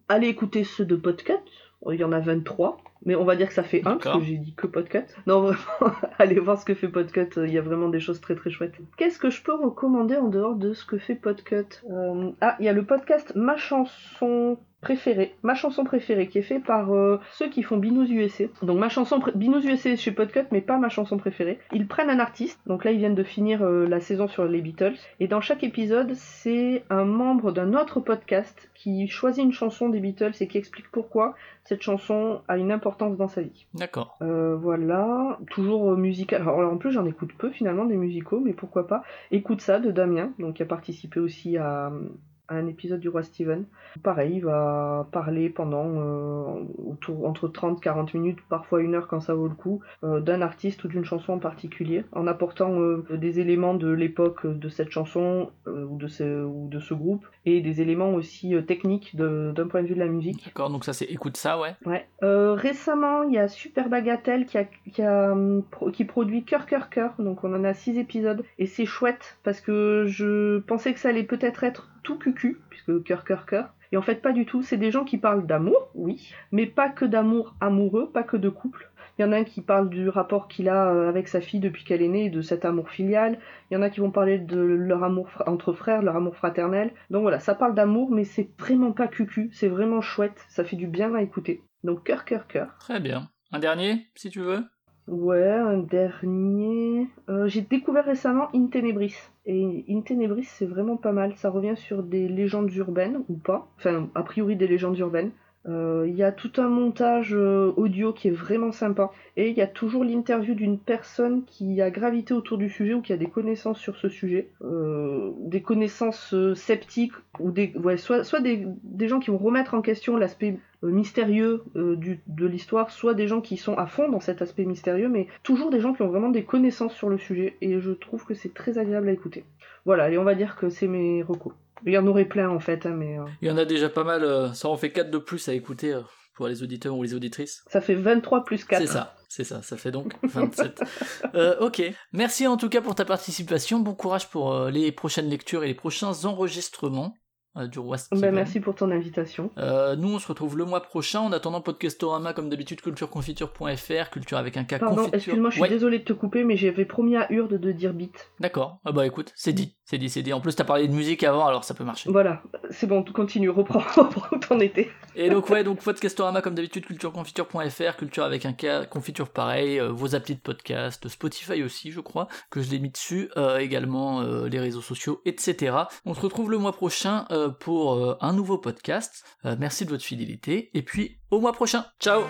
allez écouter ceux de podcast. Il y en a 23. Mais on va dire que ça fait un, parce que j'ai dit que podcast. Non, vraiment, allez voir ce que fait Podcut. Il y a vraiment des choses très très chouettes. Qu'est-ce que je peux recommander en dehors de ce que fait Podcut Euh, Ah, il y a le podcast Ma chanson préférée, ma chanson préférée, qui est fait par euh, ceux qui font Binous USA. Donc ma chanson Binous USA chez Podcut, mais pas ma chanson préférée. Ils prennent un artiste, donc là ils viennent de finir euh, la saison sur les Beatles, et dans chaque épisode c'est un membre d'un autre podcast qui choisit une chanson des Beatles et qui explique pourquoi cette chanson a une importance dans sa vie. D'accord. Euh, voilà, toujours musical. Alors en plus j'en écoute peu finalement des musicaux, mais pourquoi pas. Écoute ça de Damien, donc qui a participé aussi à un épisode du Roi Steven. Pareil, il va parler pendant euh, autour, entre 30-40 minutes, parfois une heure quand ça vaut le coup, euh, d'un artiste ou d'une chanson en particulier, en apportant euh, des éléments de l'époque de cette chanson ou, de ce, ou de ce groupe, et des éléments aussi techniques d'un point de vue de la musique. D'accord, donc ça c'est écoute ça, ouais. Ouais. Récemment, il y a Super Bagatelle qui, a, qui, a, hum, qui produit Cœur Cœur Cœur, donc on en a six épisodes, et c'est chouette parce que je pensais que ça allait peut-être être tout cucu, puisque Cœur Cœur Cœur, et en fait pas du tout, c'est des gens qui parlent d'amour, oui, mais pas que d'amour amoureux, pas que de couple. Il y en a un qui parle du rapport qu'il a euh, avec sa fille depuis qu'elle est née, de cet amour filial. Il y en a qui vont parler de leur amour entre frères, leur amour fraternel. Donc voilà, ça parle d'amour, mais c'est vraiment pas cucu, c'est vraiment chouette, ça fait du bien à écouter. Donc cœur, cœur, cœur. Très bien. Un dernier, si tu veux? Ouais, un dernier. Euh, J'ai découvert récemment In Tenebris. Et In Tenebris, c'est vraiment pas mal. Ça revient sur des légendes urbaines, ou pas. Enfin, a priori des légendes urbaines. Euh, Il y a tout un montage euh, audio qui est vraiment sympa. Et il y a toujours l'interview d'une personne qui a gravité autour du sujet ou qui a des connaissances sur ce sujet. Euh, des connaissances sceptiques ou des, soit, des, gens qui vont remettre en question l'aspect mystérieux de l'histoire, soit des gens qui sont à fond dans cet aspect mystérieux, mais toujours des gens qui ont vraiment des connaissances sur le sujet. Et je trouve que c'est très agréable à écouter. Voilà, et on va dire que c'est mes recos. Il y en aurait plein en fait, hein, mais euh, Il y en a déjà pas mal, euh, ça en fait 4 de plus à écouter euh, pour les auditeurs ou les auditrices. ça fait 23 plus 4. C'est ça, c'est ça, ça fait donc 27. Euh, ok, merci en tout cas pour ta participation, bon courage pour les prochaines lectures et les prochains enregistrements du Roi. Ben, merci pour ton invitation. Euh, nous on se retrouve le mois prochain, en attendant Podcastorama comme d'habitude cultureconfiture.fr, culture avec un cas Pardon, confiture. excuse-moi, je suis Ouais, désolée de te couper, mais j'avais promis à Urde de dire bit. D'accord, ah bah écoute, c'est dit, c'est dit, c'est dit. En plus t'as parlé de musique avant, alors ça peut marcher. Voilà, c'est bon, continue, reprends, reprends où t'en étais. Et donc ouais, donc Podcastorama comme d'habitude, cultureconfiture.fr, culture avec un cas, confiture pareil, euh, vos applis de podcast, Spotify aussi je crois, que je l'ai mis dessus, euh, également euh, les réseaux sociaux, etc. On se retrouve le mois prochain euh, pour euh, un nouveau podcast. Euh, merci de votre fidélité, et puis au mois prochain. Ciao